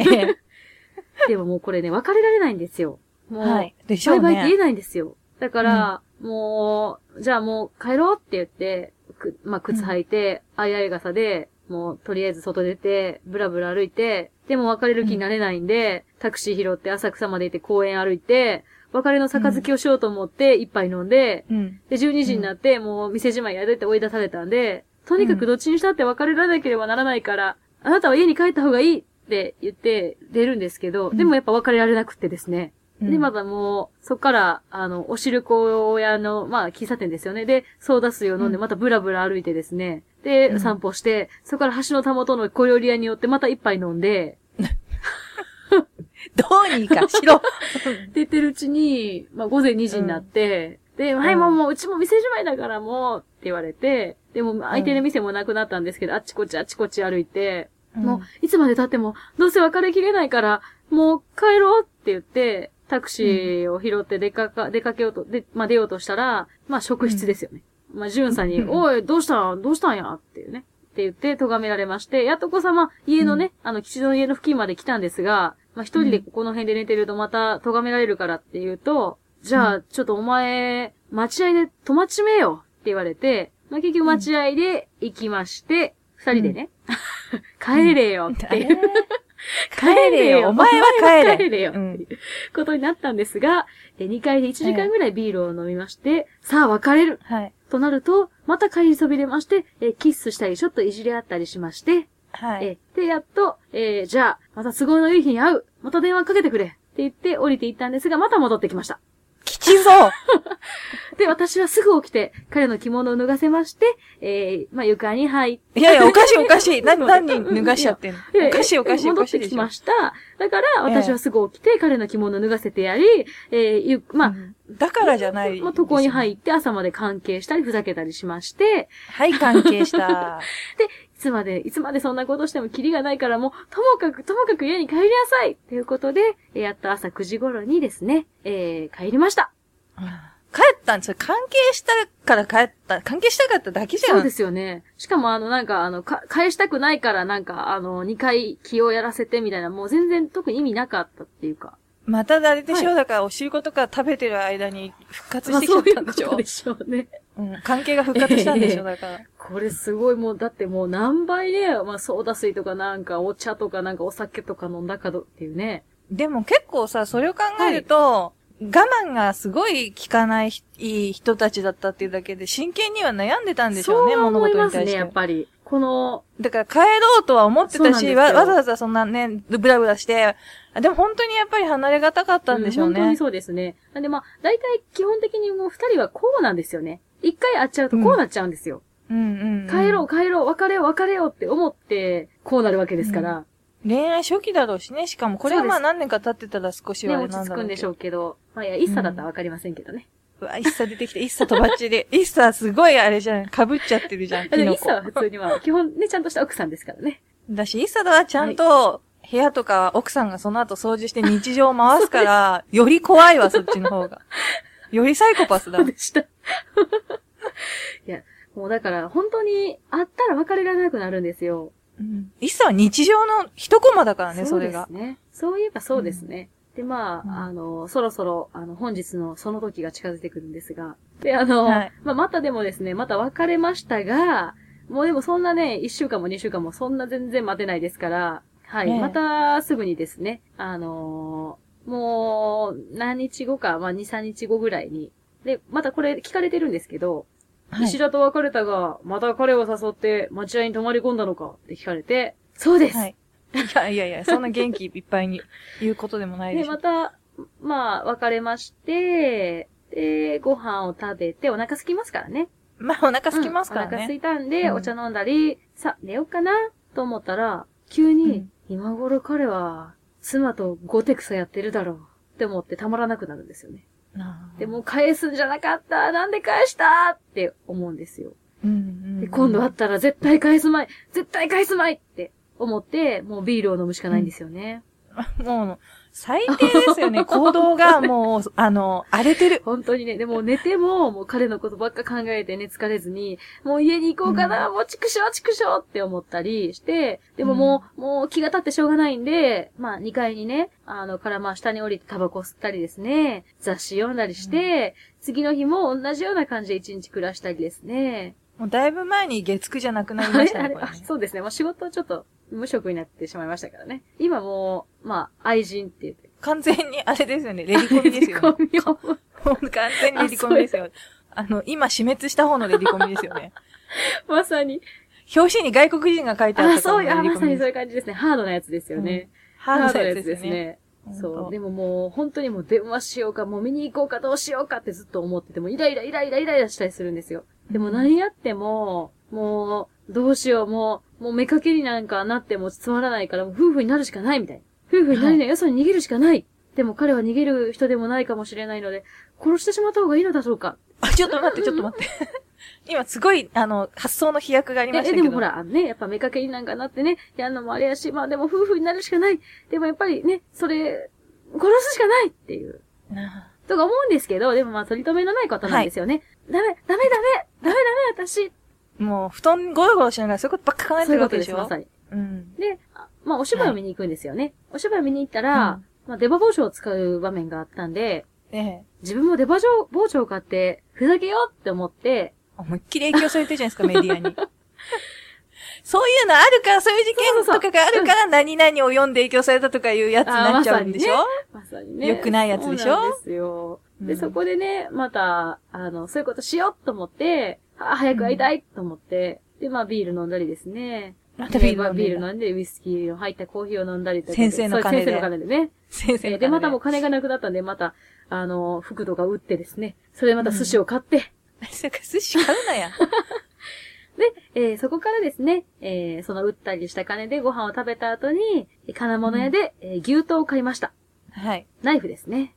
ええ でももうこれね、別れられないんですよ。もう、はい。でしょうね。バイバイって言えないんですよ。だから、もう、じゃあもう帰ろうって言って、くまあ、靴履いて、あいあい傘で、もう、とりあえず外出て、ブラブラ歩いて、でも別れる気になれないんで、タクシー拾って浅草まで行って公園歩いて、別れの杯をしようと思って、一杯飲んで、うん。で、12時になって、もう店じまいやでって追い出されたんで、とにかくどっちにしたって別れられなければならないから、あなたは家に帰った方がいいって言って出るんですけど、うんでもやっぱ別れられなくってですね。うん。で、まだもう、そっから、あの、お汁粉屋の、まあ、喫茶店ですよね。で、ソーダ水を飲んで、うん。またブラブラ歩いてですね。で、うん。散歩して、そこから橋のたもとの小料理屋によってまた一杯飲んで、どうにかしろ。出てるうちに、まあ、午前2時になって、で、はい、もう、もう、うちも店じまいだからもう、って言われて、でも、相手の店もなくなったんですけど、あっちこっちあっちこっち歩いて、もう、いつまで経っても、どうせ別れきれないから、もう帰ろうって言って、タクシーを拾って出かか、出かけようと、で、まあ、出ようとしたら、まあ、職質ですよね。まあ、ジュンさんに、うんおい、どうしたん？どうしたんや？っていうね。って言って、咎められまして、やっとこさま、家のね、あの、吉の家の付近まで来たんですが、まあ、一人でここの辺で寝てるとまた咎められるからって言うと、じゃあ、ちょっとお前、待合で泊まっちめえよって言われて、まあ、結局待合で行きまして、二人でね、帰れよっていう。帰れよ。お前は帰れ。帰れようんことになったんですが、え2階で1時間ぐらいビールを飲みまして、さあ別れるはい。となると、また帰りそびれまして、えキスしたりちょっといじり合ったりしまして、はい。えで、やっと、えーじゃあ、また都合のいい日に会うまた電話かけてくれって言って降りていったんですが、また戻ってきました。吉蔵 で、私はすぐ起きて、彼の着物を脱がせまして、えー、まあ、床に入って、いやいや、おかしいおかしい。な、何脱がしちゃってんの？おかしいおかしいお戻ってきかしいでしょ。ました。だから、私はすぐ起きて、彼の着物を脱がせてやり、えー、ゆ、まあ、うんだからじゃない。まあ、床に入って朝まで関係したり、ふざけたりしまして、はい、関係した。いつまで、いつまでそんなことしてもキリがないからもう、ともかく、ともかく家に帰りなさいということで、えーやっと朝9時頃にですね、えー、帰りました。帰ったん？ですよ。関係したから帰った？関係したかっただけじゃん。そうですよね。しかもあの、なんか、あの、か、返したくないから、なんか、あの、2回気をやらせてみたいな、もう全然特に意味なかったっていうか。また誰でしょう、はだから、おしることか食べてる間に復活まあしてきちゃったんでしょ、そういうことでしょうね。うん。関係が復活したんでしょ、だから。これすごいもう、だってもう何倍ね、まあ、ソーダ水とかなんか、お茶とかなんかお酒とか飲んだかどっていうね。でも結構さ、それを考えると、我慢がすごい効かないいい人たちだったっていうだけで、真剣には悩んでたんでしょうね、そう物思いますね、事に対して。やっぱり。この、だから帰ろうとは思ってたし、わわざわざそんなね、ブラブラして、あでも本当にやっぱり離れがたかったんでしょうね。ん本当にそうですね。なんでまあ、大体基本的にもう二人はこうなんですよね。一回会っちゃうとこうなっちゃうんですよ。うんうん、うん。帰ろう帰ろう、別れよう別れようって思って、こうなるわけですから。恋愛初期だろうしね。しかもこれがまあ何年か経ってたら少しね、は落ち着。くんでしょうけど。まあいや、一茶だったらわかりませんけどね。うわ、イッサ出てきて、イッサとバッチリ。イッサすごいあれじゃん。被っちゃってるじゃん。あでも、一茶は普通には、基本ね、ちゃんとした奥さんですからね。だし、イッサはちゃんと、部屋とか奥さんがその後掃除して日常を回すから、より怖いわ、そっちの方が。よりサイコパスだ。でした。いや、もうだから、本当に、会ったら別れられなくなるんですよ。うんイッサは日常の一コマだからね、それがう。ですね。そういえばそうですね。で、まあ、うんあの、そろそろ、あの、本日のその時が近づいてくるんですが。で、あの、はいまあ、またでもですね、また別れましたが、もうでもそんなね、1週間も2週間もそんな全然待てないですから、はい。ねえまたすぐにですね、あのーもう、何日後か、まあ2、3日後ぐらいに、で、またこれ聞かれてるんですけど、はい石田と別れたが、また彼を誘って待合に泊まり込んだのかって聞かれて、そうです、はい。いやいやいや、そんな元気いっぱいに言うことでもないでで、しょ。また、まあ、別れまして、で、ご飯を食べて、お腹空きますからね。まあ、お腹空きますからうんお腹空ね。いたんで、うんお茶飲んだり、さ、寝ようかな、と思ったら、急うにん、今頃彼は、妻とゴテクサやってるだろう、って思ってたまらなくなるんですよね。で、も、返すんじゃなかった。なんで返した？って思うんですよ。うんうんで、今度会ったら絶対返すまい。絶対返すまいって思って、もうビールを飲むしかないんですよね。もう、最低ですよね。行動がもう、あの、荒れてる。本当にね、でも寝ても、もう彼のことばっか考えてね、疲れずに、もう家に行こうかな、もう畜生畜生って思ったりして、でももう、もう気が立ってしょうがないんで、まあ2階にね、あの、からまあ下に降りてタバコ吸ったりですね、雑誌読んだりして、次の日も同じような感じで一日暮らしたりですね。もうだいぶ前に月9じゃなくなりあましたね。れあれあ、これねそうですね。もう仕事ちょっと無職になってしまいましたからね。今もう、まあ、愛人って言って。完全にあれですよね。レディコミですよね。レディコミ完全にレディコミですよ。あの、今死滅した方のレディコミですよね。まさに。表紙に外国人が書いてあっあ、たそうや、レディまさにそう。いう感じですね。ハードなやつですよね。ハードなやつですね。ね。そう。本でももう、本当にもう電話しようか、もう見に行こうか、どうしようかってずっと思ってても、イライライライライライラしたりするんですよ。でも何やっても、もう、どうしよう、もう、もう目かけになんかなってもつまらないから、もう夫婦になるしかないみたいな。夫婦になりない、よそに逃げるしかない。でも彼は逃げる人でもないかもしれないので、殺してしまった方がいいのだろうか。当あ、ちょっと待って、ちょっと待って。今すごい、あの、発想の飛躍がありましたけど。え、でもほら、あのね、やっぱ目かけになんかなってね、やんのもあれやし、まあでも夫婦になるしかない。でもやっぱりね、それ、殺すしかないっていう。なとか思うんですけど、でもまあ取り留めのないことなんですよね。ダメ、ダメダメ、ダメダメ、私。あもう、布団ゴロゴロしながらそういうことばっか考えてそういうことで、るわけですしょまさに。うん。で、あまあお芝居を見に行くんですよね。お芝居を見に行ったら、うんまあ出刃包丁を使う場面があったんで、ええ。自分も出刃包丁を買って、ふざけようって思って、思いっきり影響されてるじゃないですか、メディアに。そういうのあるから、そういう事件とかがあるから、何々を読んで影響されたとかいうやつになっちゃうんでしょ、まさにね。良くないやつでしょ？そうですよ。で、うんそこでね、また、あの、そういうことしようと思って、あ、早く会いたいと思って、で、まあビール飲んだりですね。またビール飲んでんだビール飲んで、ウイスキーの入ったコーヒーを飲んだりとか。先生の金で先生の金でね。先生のえーで、またもう金がなくなったんで、また、あの、服とか売ってですね。それでまた寿司を買って、それから寿司買うなや。で、えーそこからですね、えーその売ったりした金でご飯を食べた後に、金物屋で、えー牛刀を買いました。はい。ナイフですね。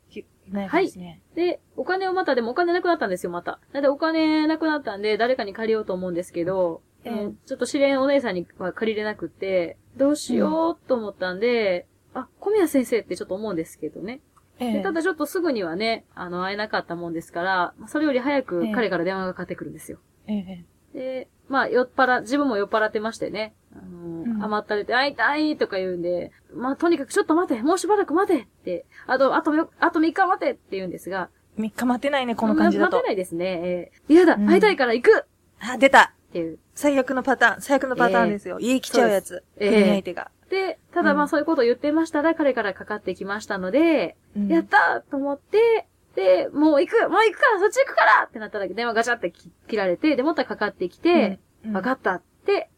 ないでお金をまた、でもお金なくなったんですよ、また。なんでお金なくなったんで、誰かに借りようと思うんですけど、ええうんちょっと知り合いのお姉さんには借りれなくって、どうしようと思ったんで、あ、小宮先生ってちょっと思うんですけどね。えただちょっとすぐにはね、あの、会えなかったもんですから、まあそれより早くええ彼から電話がかかってくるんですよ。ええで、まあ、酔っ払、自分も酔っ払ってましてね。あの、うん。甘ったれて、会いたいとか言うんで、まあ、とにかくちょっと待て、もうしばらく待てって、あと、あとよ、あと3日待てって言うんですが、3日待てないね、この感じだと。ま待て。ないですね。えー嫌だ、うん。会いたいから行く。あ、出た。っていう。最悪のパターン、最悪のパターンですよ。家来ちゃうやつ。ええ。不倫相手が。で、ただまうん。あそういうことを言ってましたら、彼からかかってきましたので、うん。やったーと思って、で、もう行くもう行くからそっち行くからってなっただけ電話ガチャって切切られて、で、またかかってきて、うん。分かった。って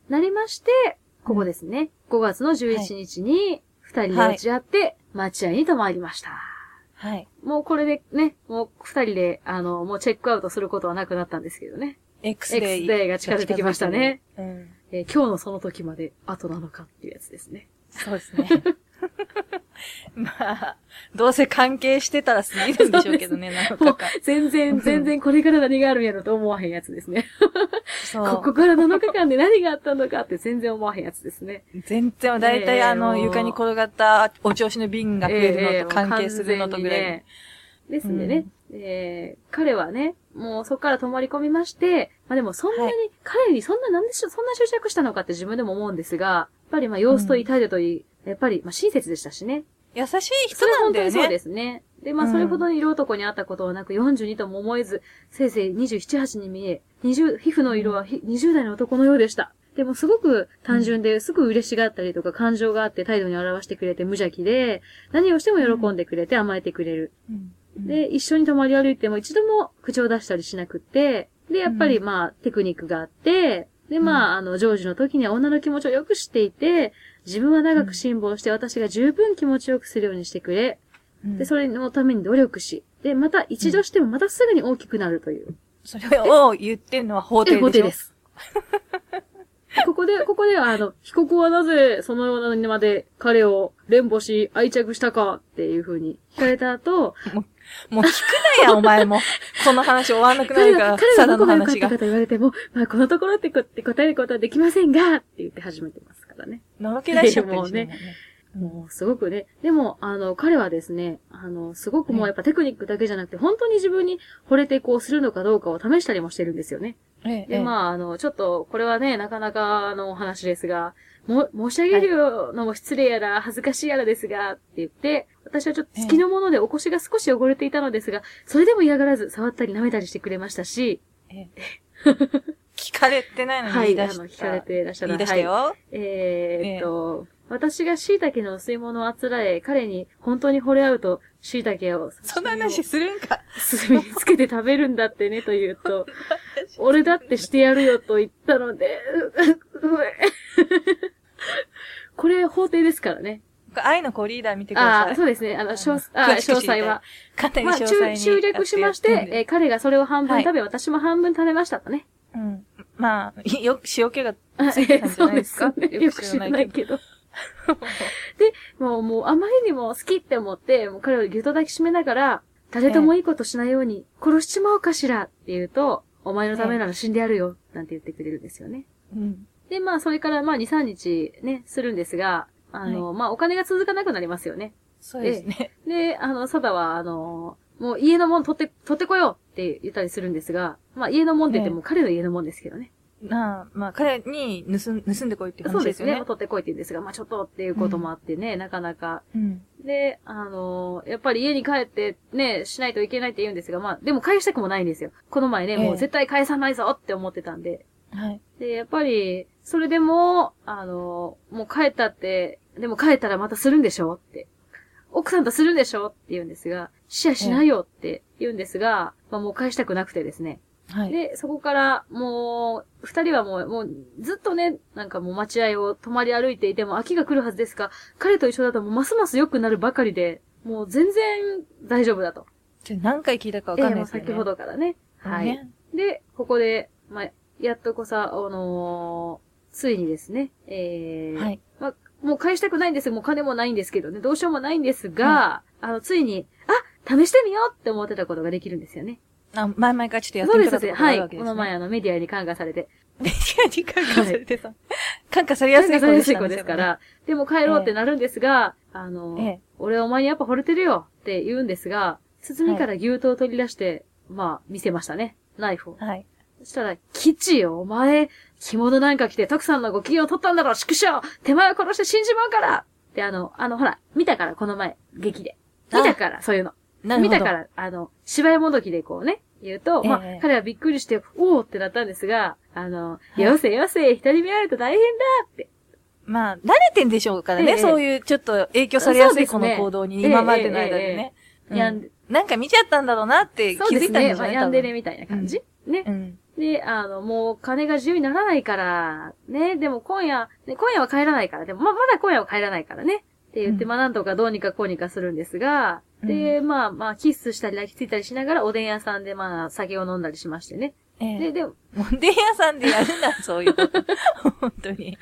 なりまして、ここですね。5月の11日に、二人で落ち合って、待合に泊まりました。はい。もうこれでね、もう二人で、あの、もうチェックアウトすることはなくなったんですけどね。X デイ。X デイが近づいてきましたね。うん。えー今日のその時まで後なのかっていうやつですね。そうですね。まあ、どうせ関係してたら過ぎるんでしょうけどね、7もう日間。全然、全然これから何があるんやろと思わへんやつですね。ここから7日間で何があったのかって全然思わへんやつですね。全然、だいたいええあの、床に転がったお調子の瓶が増えるのと関係するのとぐらい。ええもう完全にねですんでね、えー彼はね、もうそこから泊まり込みまして、まあでもそんなに、は彼にそんな、なんでしょ、そんな執着したのかって自分でも思うんですが、やっぱりまあ様子といい態度といい、やっぱりまあ親切でしたしね。優しい人なんだよね。本当にそうですね。で、まあ、それほどに色男に会ったことはなく、42とも思えず、せいぜい27、8に見え、20、皮膚の色はひ20代の男のようでした。でもすごく単純で、すぐ嬉しがったりとか感情があって態度に表してくれて無邪気で、何をしても喜んでくれて甘えてくれる。うんで、一緒に泊まり歩いても一度も口を出したりしなくって、で、やっぱりまあ、テクニックがあって、で、まあ、あの、ジョージの時には女の気持ちをよく知っていて、自分は長く辛抱して私が十分気持ちよくするようにしてくれ、うんで、それのために努力し、で、また一度してもまたすぐに大きくなるという。それを言ってるのは法廷でしょ？法廷です。ここで、ここでは、あの、被告はなぜそのようなにまで彼を連母し愛着したかっていう風に聞かれた後、もう聞くなや、お前も。この話終わんなくなるから、彼が、彼サダのがどこが良かったか。と言われても、まあこのところってこって答えることはできませんが、って言って始めてますからね。のろけ出しちゃってるしもうねね。もう、すごくね。でも、あの、彼はですね、あの、すごくもうやっぱテクニックだけじゃなくて、本当に自分に惚れてこうするのかどうかを試したりもしてるんですよね。ええで、まあ、あの、ちょっと、これはね、なかなかのお話ですが、も、申し上げるのも失礼やら、恥ずかしいやらですが、って言って、私はちょっと月のものでお腰が少し汚れていたのですが、それでも嫌がらず、触ったり舐めたりしてくれましたし、ええ 聞かれてないのにはい、言い出した。あの、聞かれていらっしゃる言い出したよ。はいえーっと、私が椎茸のお吸い物をあつらえ、彼に本当に惚れ合うと、椎茸を、そんな話するんか。すみつけて食べるんだってね、と言うと、俺だってしてやるよと言ったので、これ法廷ですからね。愛の子リーダー見てください。ああ、そうですね。あの、詳うんあ詳細は。簡単にまあ、詳細に。中集略しまして、えー彼がそれを半分はい食べ、私も半分食べましたとね。うん。まあ、よく塩気があついてたんじゃそうでないですか？すね。よく知らないけど。で、もう、もう、あまりにも好きって思って、もう彼をぎゅっと抱きしめながら、誰ともいいことしないように、殺しちまおうかしらって言うと、お前のためなら死んでやるよ、なんて言ってくれるんですよね。うん。で、まあ、それから、まあ、2、3日ね、するんですが、あの、まあ、お金が続かなくなりますよね。そうですね。で、あの、サダは、あの、もう家のもん取って、取ってこようって言ったりするんですが、まあ、家のもんって言っても彼の家のもんですけどね。なあ、まあ、彼に盗ん盗んでこいっていうそうでね。話ですすよね。取ってこいって言うんですが、まあ、ちょっとっていうこともあってね、なかなか。うん。で、あのやっぱり家に帰ってね、しないといけないって言うんですが、まあ、でも返したくもないんですよ。この前ね、ええもう絶対返さないぞって思ってたんで。はい。で、やっぱり、それでも、あの、もう帰ったって、でも帰ったらまたするんでしょって。奥さんとするんでしょって言うんですが、シェアしないよって言うんですが、まあもう返したくなくてですね。はい。で、そこから、もう、二人はもう、もう、ずっとね、なんかもう待合を泊まり歩いていても秋が来るはずですが、彼と一緒だともうますます良くなるばかりで、もう全然大丈夫だと。ちょ何回聞いたかわかんないですよね。ええもう先ほどからね。はい。ねで、ここで、まあ、やっとこさ、あのーついにですね、えー、はい。まあ、もう返したくないんですよ。もう金もないんですけどね。どうしようもないんですが、あの、ついに、あ、試してみようって思ってたことができるんですよね。あ、前々からちょっとやってそうですね。みたことがはい。あるわけですね。この前、あの、メディアに感化されて。メディアに感化されてさ。感化されやすい子でしたね。子ですから。でも帰ろうってなるんですが、あの、ええ俺お前にやっぱ惚れてるよって言うんですが、包みから牛刀を取り出して、まあ、見せましたね。ナイフを。はい。そしたら、吉よ、お前、着物なんか着て、徳さんのご機嫌を取ったんだろ、畜生手前を殺して死んじまうからって、あの、あの、ほら、見たから、この前、劇で。見たから、そういうの。なるほど。見たから、あの、芝居もどきでこうね、言うと、まあええ、彼はびっくりして、おーってなったんですが、あの、いよせよせ、人に見られると大変だって。まあ、慣れてんでしょうからね。ええそういうちょっと影響されやすいこの行動に、今までの間でね。うんやなんか見ちゃったんだろうなって気。づいたんでしょうね。まあ、やんでねみたいな感じ？ね多。分うん。で、あの、もう金が自由にならないから、ね、でも今夜、ね、今夜は帰らないから、でもま、まだ今夜は帰らないからね。って言って、うんまあなんとかどうにかこうにかするんですが、で、まあまあ、キスしたり抱きついたりしながら、おでん屋さんでまあ、酒を飲んだりしましてね。で、ええ。でも、モンデン屋さんでやるな、そういうこと。本当に。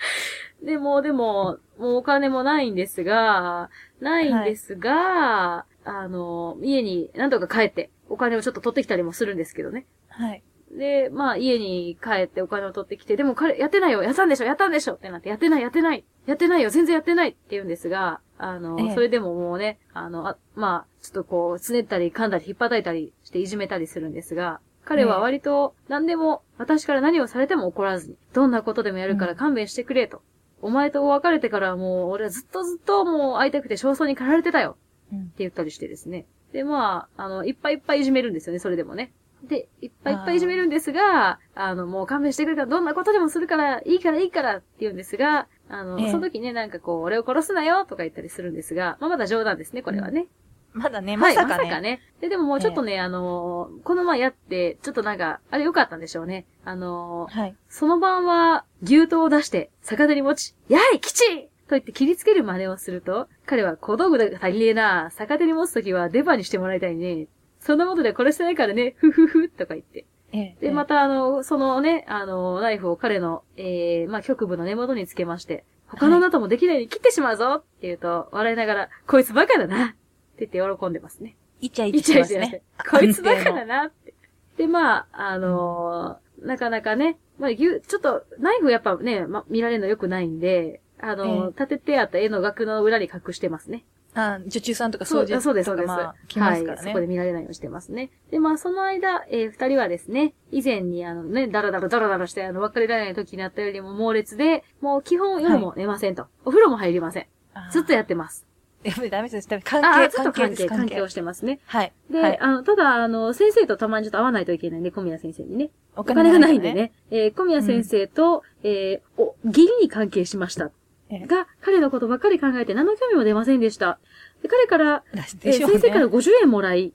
でも、でも、もうお金もないんですが、ないんですが、あの、家になんとか帰って、お金をちょっと取ってきたりもするんですけどね。はい。で、まあ家に帰ってお金を取ってきて、でも彼、やってないよやったんでしょやったんでしょってなって、やってないやってないやってないよ全然やってないって言うんですが、あの、ええそれでももうね、あの、あまあ、ちょっとこう、つねったり噛んだり引っ叩いたりしていじめたりするんですが、彼は割と何でも私から何をされても怒らずに、どんなことでもやるから勘弁してくれと。お前と別れてからもう、俺はずっとずっともう会いたくて焦燥に駆られてたよ。うんって言ったりしてですね。で、まあ、あの、いっぱいいっぱいいじめるんですよね、それでもね。で、いっぱいいっぱいいじめるんですが、あの、もう勘弁してくれたらどんなことでもするから、いいからいいからって言うんですが、あの、ええ、その時ね、なんかこう、俺を殺すなよとか言ったりするんですが、まあまだ冗談ですね、これはね。うん、まだね、まさかね。はい、まさかね。で、でももうちょっとね、え、あのこの前やって、ちょっとなんか、あれ良かったんでしょうね。あのはい。その晩は、牛刀を出して、逆手に持ち、やい吉と言って切りつける真似をすると、彼は小道具が足りねえな、逆手に持つときは出番にしてもらいたいね。そんなことで殺してないからね、ふふふ、とか言って。で、また、あの、そのね、あの、ナイフを彼の、えー、まあ、局部の根元につけまして、他のあなたもできないように切ってしまうぞって言うと、笑いながら、こいつバカだなって言って喜んでますね。イチャイチャしてますね。こいつバカだなって。で、まあ、あのー、なかなかね、まあ、ちょっと、ナイフやっぱね、ま、見られるの良くないんで、あの、立ててあった絵の額の裏に隠してますね。あ受注さんとか掃除とかそうです、そうです。まあ、来ますからね、はい。そこで見られないようにしてますね。で、まあ、その間、えー、二人はですね、以前にあのね、ダラダラダラダラして、あの、別れられない時になったよりも猛烈で、もう基本夜も寝ませんと。はい、お風呂も入りません。ずっとやってます。やっぱりダメです。関係、あずっと関係、関係をしてますね。はい。で、はい、あの、ただ、あの、先生とたまにちょっと会わないといけないね、小宮先生にね。お金がないんでね。えー、小宮先生と、うん、えー、お、義理に関係しました。が、彼のことばっかり考えて何の興味も出ませんでした。で彼から、ね、えー、先生から50円もらい、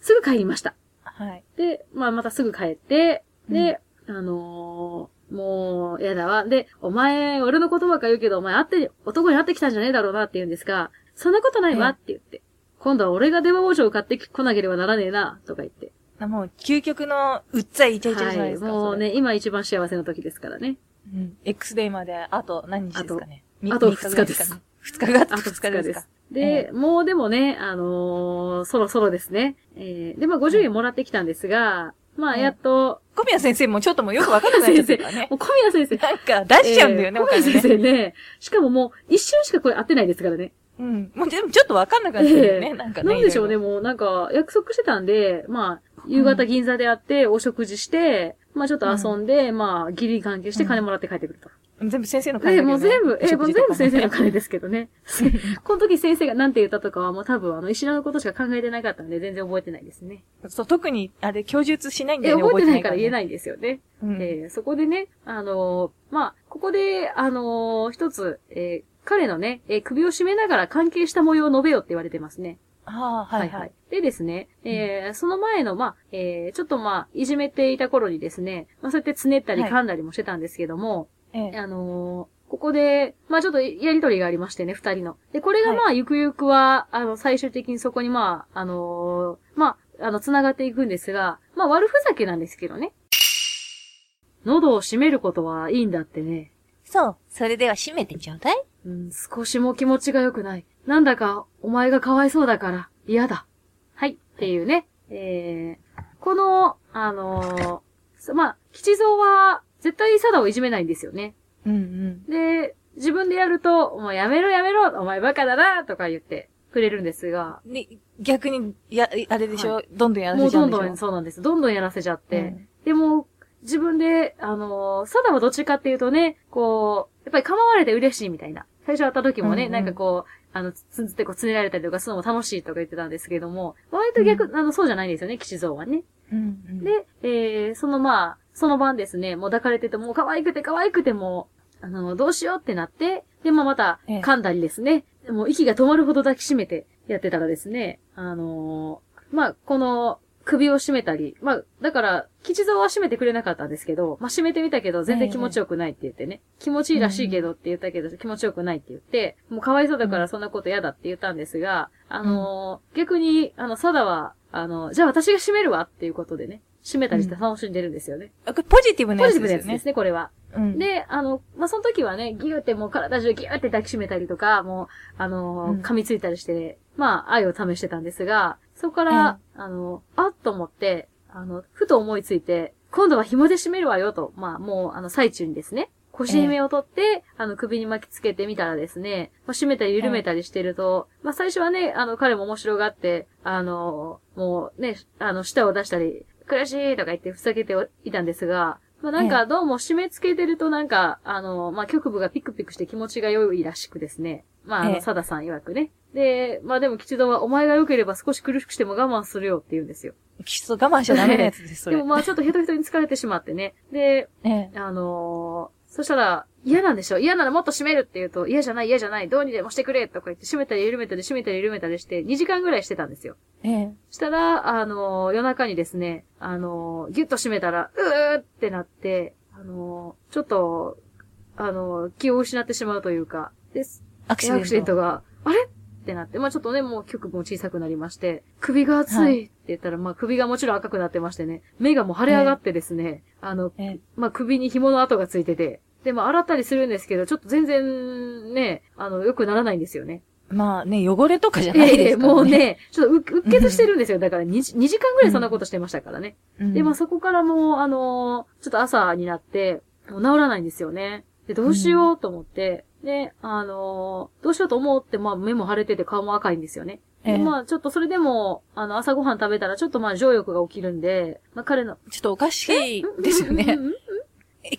すぐ帰りました。はい。で、まあ、またすぐ帰って、で、うん、あのー、もう、やだわ。で、お前、俺の言葉か言うけど、お前会って、男に会ってきたんじゃねえだろうなって言うんですが、そんなことないわって言って。今度は俺が電話包丁を買ってこなければならねえな、とか言って。もう、究極の、うっちゃいイチャイチャじゃないですか。はい、もうね、今一番幸せの時ですからね。うん。X デーまで、あと何日ですかね。あと2日です。2日があと2日ですか。で、もうでもね、あのー、そろそろですね。えー、で、まあ50円もらってきたんですが、まあやっと、小宮先生もちょっともよくわかんないですよね。小宮先生。なんか出しちゃうんだよね、小宮先生ね。しかももう一瞬しかこれ会ってないですからね。うん。もうでもちょっとわかんなくなってるよね、なんかね。なんでしょうね、もうなんか約束してたんで、まあ、夕方銀座で会ってお食事して、まあちょっと遊んで、まあ、ギリ関係して金もらって帰ってくると。全部先生の金え、もう全部、え、もう全部先生の金ですけどね。この時先生が何て言ったとかはもう多分あの、石のことしか考えてなかったんで全然覚えてないですね。そう、特に、あれ、供述しないんだよね。え、覚えてないから言えないんですよね。うん、えー、そこでね、あのー、まあ、ここで、あのー、一つ、えー、彼のね、えー、首を絞めながら関係した模様を述べよって言われてますね。ああ、はい、はい、はい。でですね、えー、うん、その前の、まあ、えー、ちょっとまあ、いじめていた頃にですね、まあ、そうやってつねったり噛んだりもしてたんですけども、はい、あのー、ここで、まあちょっとやりとりがありましてね、二人の。で、これがまあ、ゆくゆくは、あの、最終的にそこにまあ、あのー、まあ、あの、繋がっていくんですが、まあ悪ふざけなんですけどね。喉を閉めることはいいんだってね。そう。それでは閉めてちょうだいうん、少しも気持ちが良くない。なんだか、お前がかわいそうだから、嫌だ。はい。っていうね。えー、この、あのー、まあ、吉蔵は、絶対サダをいじめないんですよね。うんうん。で、自分でやると、お前やめろやめろお前バカだなとか言ってくれるんですが。ね、逆に、や、あれでしょ、はい、どんどんやらせちゃうもうどんどん、そうなんです。どんどんやらせちゃって。うん、でも、自分で、あのー、サダはどっちかっていうとね、こう、やっぱり構われて嬉しいみたいな。最初会った時もね、うんうん、なんかこう、あの、つんつってこう、つねられたりとかするのも楽しいとか言ってたんですけども、割と逆、うん、あの、そうじゃないんですよね、騎士像はね。うんうん、で、えー、そのまあ、その晩ですね、もう抱かれてて、もう可愛くて可愛くてもあの、どうしようってなって、で、まあ、また、噛んだりですね、ええ、もう息が止まるほど抱きしめてやってたらですね、あのー、まあ、この、首を絞めたり、まあ、だから、吉蔵は締めてくれなかったんですけど、まあ、締めてみたけど、全然気持ちよくないって言ってね、え、気持ちいいらしいけどって言ったけど、気持ちよくないって言って、もうかわいそうだからそんなこと嫌だって言ったんですが、あのー、逆に、あの、サダは、あの、じゃあ私が締めるわっていうことでね、締めたりして楽しんでるんですよね。うん、ポジティブなやつですね。ポジティブなやつですね、これは。うん、で、あの、まあ、その時はね、ギューってもう体中ギューって抱きしめたりとか、もう、あの、うん、噛みついたりして、まあ、愛を試してたんですが、そこから、うん、あの、あっと思って、あの、ふと思いついて、今度は紐で締めるわよと、まあ、もう、あの、最中にですね、腰締めを取って、あの、首に巻きつけてみたらですね、まあ、締めたり緩めたりしてると、まあ、最初はね、あの、彼も面白がって、あの、もうね、あの、舌を出したり、苦しいとか言ってふざけていたんですが、まあなんかどうも締め付けてるとなんか、あの、まあ局部がピクピクして気持ちが良いらしくですね。まああの、ええサダさん曰くね。で、まあでも吉蔵はお前が良ければ少し苦しくしても我慢するよって言うんですよ。きっと我慢しちゃダメなやつです、それ。でもまあちょっとヘトヘトに疲れてしまってね。で、ええあのーそしたら、嫌なんでしょ？嫌ならもっと閉めるって言うと、嫌じゃない嫌じゃない、どうにでもしてくれとか言って閉めたり緩めたり閉めたり緩めたりして、2時間ぐらいしてたんですよ。ええしたら、あのー夜中にですね、あのーギュッと閉めたら、うーってなって、あのーちょっと、あのー気を失ってしまうというか、です。アクシデント。アクシデントが、あれってなって、まあちょっとね、もう局も小さくなりまして、首が熱いって言ったら、まあ首がもちろん赤くなってましてね、目がもう腫れ上がってですね、あの、ええまあ首に紐の跡がついてて、で、まあ洗ったりするんですけど、ちょっと全然ね、あの、良くならないんですよね。まあね、汚れとかじゃないですからね。もうね、ちょっとう、うっ血してるんですよ。だから 2, 2時間ぐらいそんなことしてましたからね。うん、で、まあそこからもう、あのーちょっと朝になって、もう治らないんですよね。で、どうしようと思って、で、あのーどうしようと思って、まあ目も腫れてて顔も赤いんですよね。でええまあちょっとそれでも、あの、朝ごはん食べたらちょっとまあ情欲が起きるんで、まあ彼の、ちょっとおかしいですよね。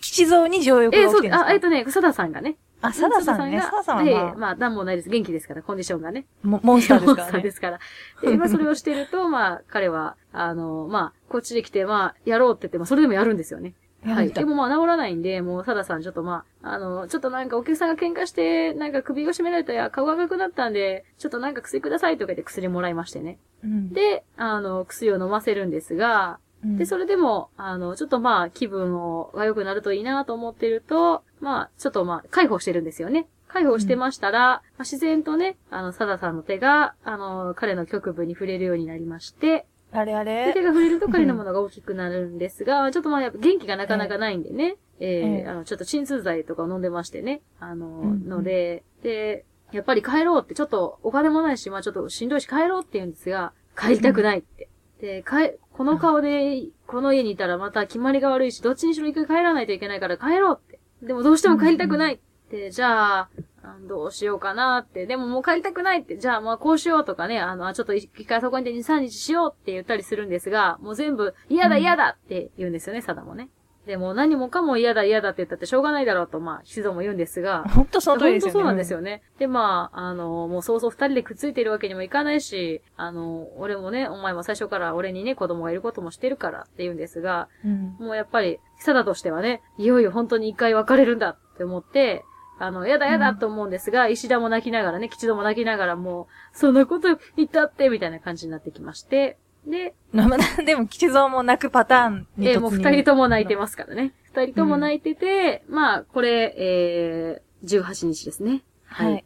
吉蔵に情欲えーそうが起きてるんですか？あ、えっとね、サダさんがね。あ、サダさんね。サダさんはええまあ、まあ、なんもないです。元気ですから、コンディションがね。モモンスターですからモンスターでね。すから。で、まあ、それをしてると、まあ、彼は、あの、まあ、こっちで来て、まあ、やろうって言って、まあ、それでもやるんですよね。はい。でもまあ、治らないんで、もう、サダさん、ちょっとまあ、あの、ちょっとなんかお客さんが喧嘩して、なんか首を絞められたや、顔が赤くなったんで、ちょっとなんか薬くださいとか言って薬もらいましてね。うん、で、あの、薬を飲ませるんですが、うんで、それでも、あの、ちょっとまあ、気分を、が良くなるといいなと思ってると、まあ、ちょっとまあ、解放してるんですよね。解放してましたら、まあ、自然とね、あの、サダさんの手が、あの、彼の局部に触れるようになりまして、あれあで手れが触れると彼のものが大きくなるんですが、ちょっとまあ、やっぱ元気がなかなかないんでね、えええーあの、ちょっと鎮痛剤とかを飲んでましてね、あの、うん。ので、で、やっぱり帰ろうって、ちょっとお金もないし、まあちょっとしんどいし帰ろうって言うんですが、帰りたくないって。で、帰、この顔で、この家にいたらまた決まりが悪いし、どっちにしろ一回帰らないといけないから帰ろうって。でもどうしても帰りたくないって、じゃあ、あどうしようかなって。でももう帰りたくないって。じゃあまあこうしようとかね、あの、あちょっと一回そこにいて2、3日しようって言ったりするんですが、もう全部嫌だうん嫌だって言うんですよね、サダもね。でも何もかも嫌だ嫌だって言ったってしょうがないだろうと、まあ、シゾも言うんですが、本当その通りですよね。本当そうなんですよね。で、まあ、あの、もうそうそう二人でくっついているわけにもいかないし、あの、俺もね、お前も最初から俺にね、子供がいることもしてるからって言うんですが、うん。もうやっぱり、久だとしてはね、いよいよ本当に一回別れるんだって思って、あの、やだやだと思うんですが、石田も泣きながらね、吉戸も泣きながらもう、そんなこと言ったって、みたいな感じになってきまして、で、まあでも、吉蔵も泣くパターンに突入えーもう二人とも泣いてますからね。二人とも泣いてて、まあ、これ、えー、18日ですね。はい。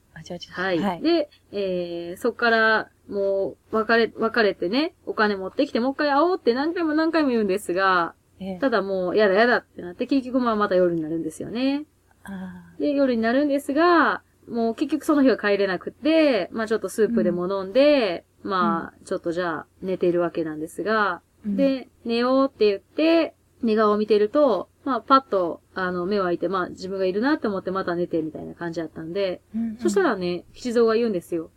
はい。はい。で、えー、そっから、もう、別れ、別れてね、お金持ってきて、もう一回会おうって何回も何回も言うんですが、ええただもう、やだやだってなって、結局まあまた夜になるんですよね。あで、夜になるんですが、もう結局その日は帰れなくて、まあちょっとスープでも飲んで、まあ、ちょっとじゃあ寝てるわけなんですが、ー、で、寝ようって言って、寝顔を見てると、まあ、パッと、あの、目を開いて、まあ、自分がいるなって思ってまた寝てみたいな感じだったんで、うんうんそした、らね、吉蔵が言うんですよ。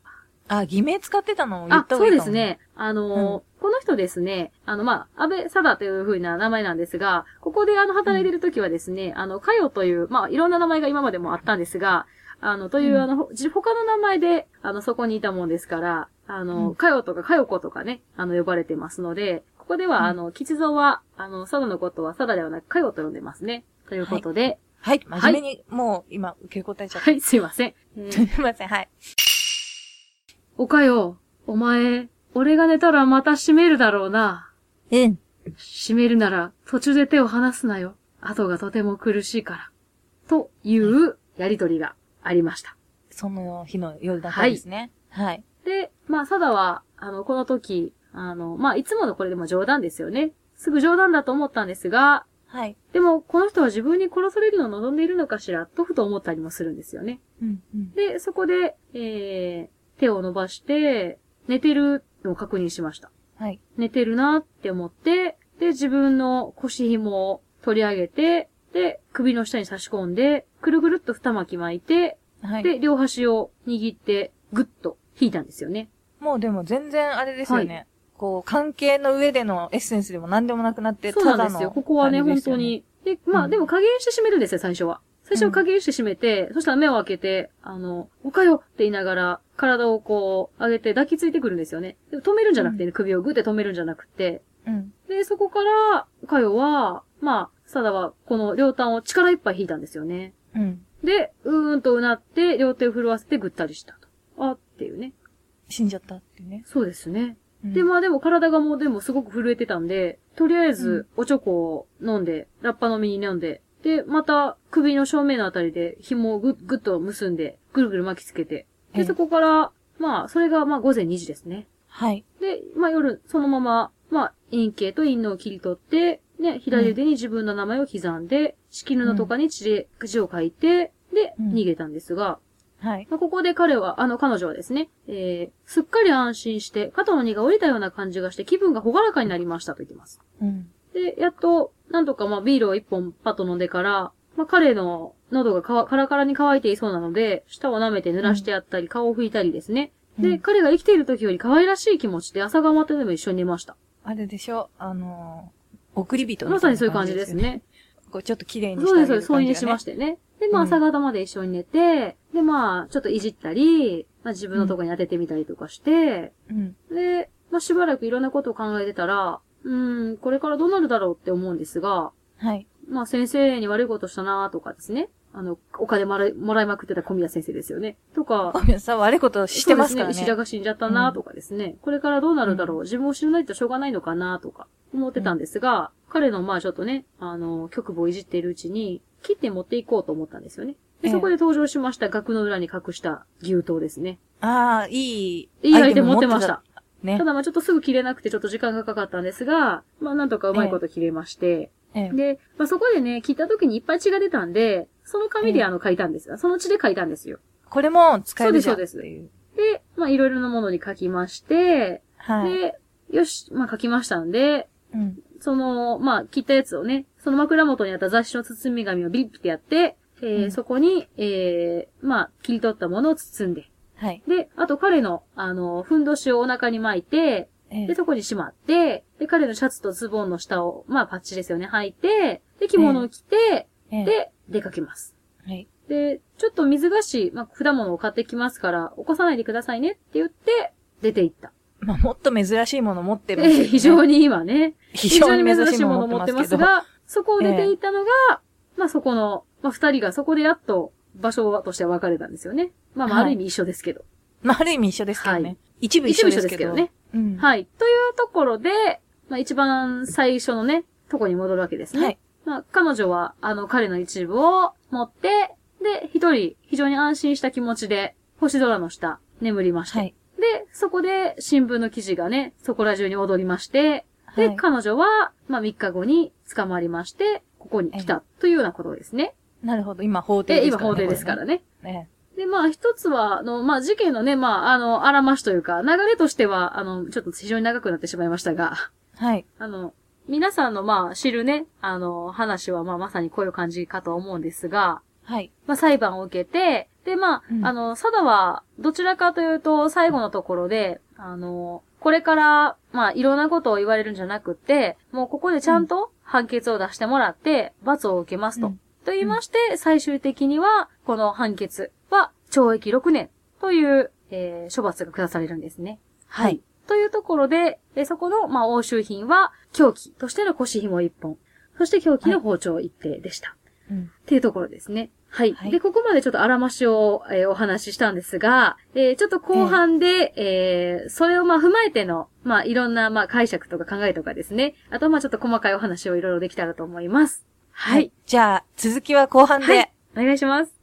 あ、偽名使ってたのを言っあ、そうた方がいいかも。ですね。あのーこの人ですね、あの、まあ、安倍貞という風な名前なんですが、ここであの、働いてる時はですね、あの、かよという、まあ、いろんな名前が今までもあったんですが、あの、という、うんあの、他の名前で、あの、そこにいたもんですから、あの、うんかよとかかよことかね、あの、呼ばれてますので、ここでは、うんあの、吉蔵は、あの、佐渡のことは佐渡ではなくかよと呼んでますね。ということで、はい。真面目に、もう、今、受け答えちゃった。はい、すいません。えーすいません、はい。おかよ、お前、俺が寝たらまた閉めるだろうな。うん。閉めるなら途中で手を離すなよ。後がとても苦しいから。というやりとりがありました。その日の夜だったんですね。はい。で、まあ、サダは、あの、この時、あの、まあ、いつものこれでも冗談ですよね。すぐ冗談だと思ったんですが、はい。でも、この人は自分に殺されるのを望んでいるのかしら、とふと思ったりもするんですよね。うん、うん。で、そこで、えー、手を伸ばして、寝てるのを確認しました。はい。寝てるなって思って、で、自分の腰紐を取り上げて、で、首の下に差し込んで、くるぐるっと二巻き巻いて、はい。で、両端を握って、ぐっと引いたんですよね。もうでも全然あれですよね。こう、関係の上でのエッセンスでも何でもなくなって、そうなんですよ。ここはね、本当。に、で、まあ、うんでも加減して閉めるんですよ、最初は。最初は加減して閉めて、そしたら目を開けて、あの、おかよって言いながら、体をこう、上げて抱きついてくるんですよね。でも止めるんじゃなくてね、首をグって止めるんじゃなくて、うん。で、そこから、かよは、まあ、サダは、この両端を力いっぱい引いたんですよね。うん。で、うーんとうなって、両手を震わせてぐったりしたと。あ、っていうね。死んじゃったってね。そうですね。うんで、まあでも体がもうでもすごく震えてたんで、とりあえずおチョコを飲んで、ラッパ飲みに飲んで、で、また首の正面のあたりで紐をぐぐっと結んで、ぐるぐる巻きつけて、で、ええそこから、まあ、それがまあ午前2時ですね。はい。で、まあ夜、そのまま、まあ、陰形と陰のを切り取って、ね、左腕に自分の名前を刻んで、敷布とかに字で、字を書いて、で、うん逃げたんですが、はい。まあ、ここで彼は、あの、彼女はですね、えー、すっかり安心して、肩の荷が下りたような感じがして、気分がほがらかになりましたと言ってます。うん。で、やっと、なんとかまあ、ビールを一本パッと飲んでから、まあ、彼の喉がかわカラカラに乾いていそうなので、舌を舐めて濡らしてやったり、顔を拭いたりですね。で、うん彼が生きている時より可愛らしい気持ちで朝がまってでも一緒に寝ました。あれでしょ？あのー、送り人みたいなまさにそういう感じですよね。ね。こうちょっと綺麗にしてそうです、そうです。添い寝しまししてね。で、まあ、うん朝方まで一緒に寝て、で、まあ、ちょっといじったり、まあ、自分のとこに当ててみたりとかして、うん。で、まあ、しばらくいろんなことを考えてたら、うーん、これからどうなるだろうって思うんですが、はい。まあ、先生に悪いことしたなとかですね。あの、お金もらいもらいまくってた小宮先生ですよね。とか、ごめんなさい、悪いことしてますからね。ね。石田が死んじゃったなとかですね、これからどうなるだろう、自分を知らないとしょうがないのかなとか思ってたんですが、彼のまあちょっとね、あの、局部をいじっているうちに、切って持っていこうと思ったんですよね。で、ええそこで登場しました額の裏に隠した牛刀ですね。ああ、いい。いいアイテム持ってました。。ねた。だまあちょっとすぐ切れなくてちょっと時間がかかったんですが、まあなんとかうまいこと切れまして、ええで、まあそこでね、切った時にいっぱい血が出たんで、その紙ええであの書いたんですよ。その血で書いたんですよ。これも使えるじゃん。そうですそうっていう。で、まあいろいろなものに書きまして、はい。で、よし、まあ書きましたんで、うん。その、まあ切ったやつをね、その枕元にあった雑誌の包み紙をビリッてやって、えーうんそこに、えー、まあ切り取ったものを包んで、はい。で、あと彼の、あの、ふんどしをお腹に巻いて、ええで、そこにしまって、で、彼のシャツとズボンの下を、まあパッチですよね、履いて、で、着物を着て、ええで、出かけます。はい。で、ちょっと水菓子、まあ、果物を買ってきますから、起こさないでくださいねって言って、出て行った。まあ、もっと珍しいもの持ってますけど、で、ね。非常に今ね、非常に珍しいもの持ってますすが、そこを出て行ったのが、まあそこの、まあ二人がそこでやっと場所としては分かれたんですよね。まあまあはいある意味一緒ですけど。まあ、ある意味一緒ですけどね。はい一部一緒ですけど。ね。うん。はい。というところで、まあ一番最初のね、とこに戻るわけですね。はい。まあ彼女は、あの彼の一部を持って、で、一人非常に安心した気持ちで、星空の下、眠りまして。はい。で、そこで新聞の記事がね、そこら中に踊りまして、で、はい彼女は、まあ3日後に捕まりまして、ここに来たというようなことですね。なるほど。今、法廷で、すからね。法廷ですからね。ね。ね。で、まあ一つは、あの、まあ事件のね、まああの、あらましというか、流れとしては、あの、ちょっと非常に長くなってしまいましたが、はい。あの、皆さんのまあ知るね、あの、話はまあまさにこういう感じかと思うんですが、はい。まあ裁判を受けて、で、まあ、うんあの、サダは、どちらかというと、最後のところで、あの、これから、まあ、いろんなことを言われるんじゃなくって、もうここでちゃんと判決を出してもらって、罰を受けますと。うんと言いまして、最終的には、この判決は、懲役6年という、えー処罰が下されるんですね。はい。というところで、えそこの、まあ、押収品は、凶器としての腰紐1本、そして凶器の包丁1定でした。うん。っていうところですね。はい。はいで、ここまでちょっとあらましを、えーお話ししたんですが、えーちょっと後半で、えーそれをまあ踏まえての、まあいろんなまあ解釈とか考えとかですね。あとまあちょっと細かいお話をいろいろできたらと思います。はい。じゃあ、続きは後半で。はい。お願いします。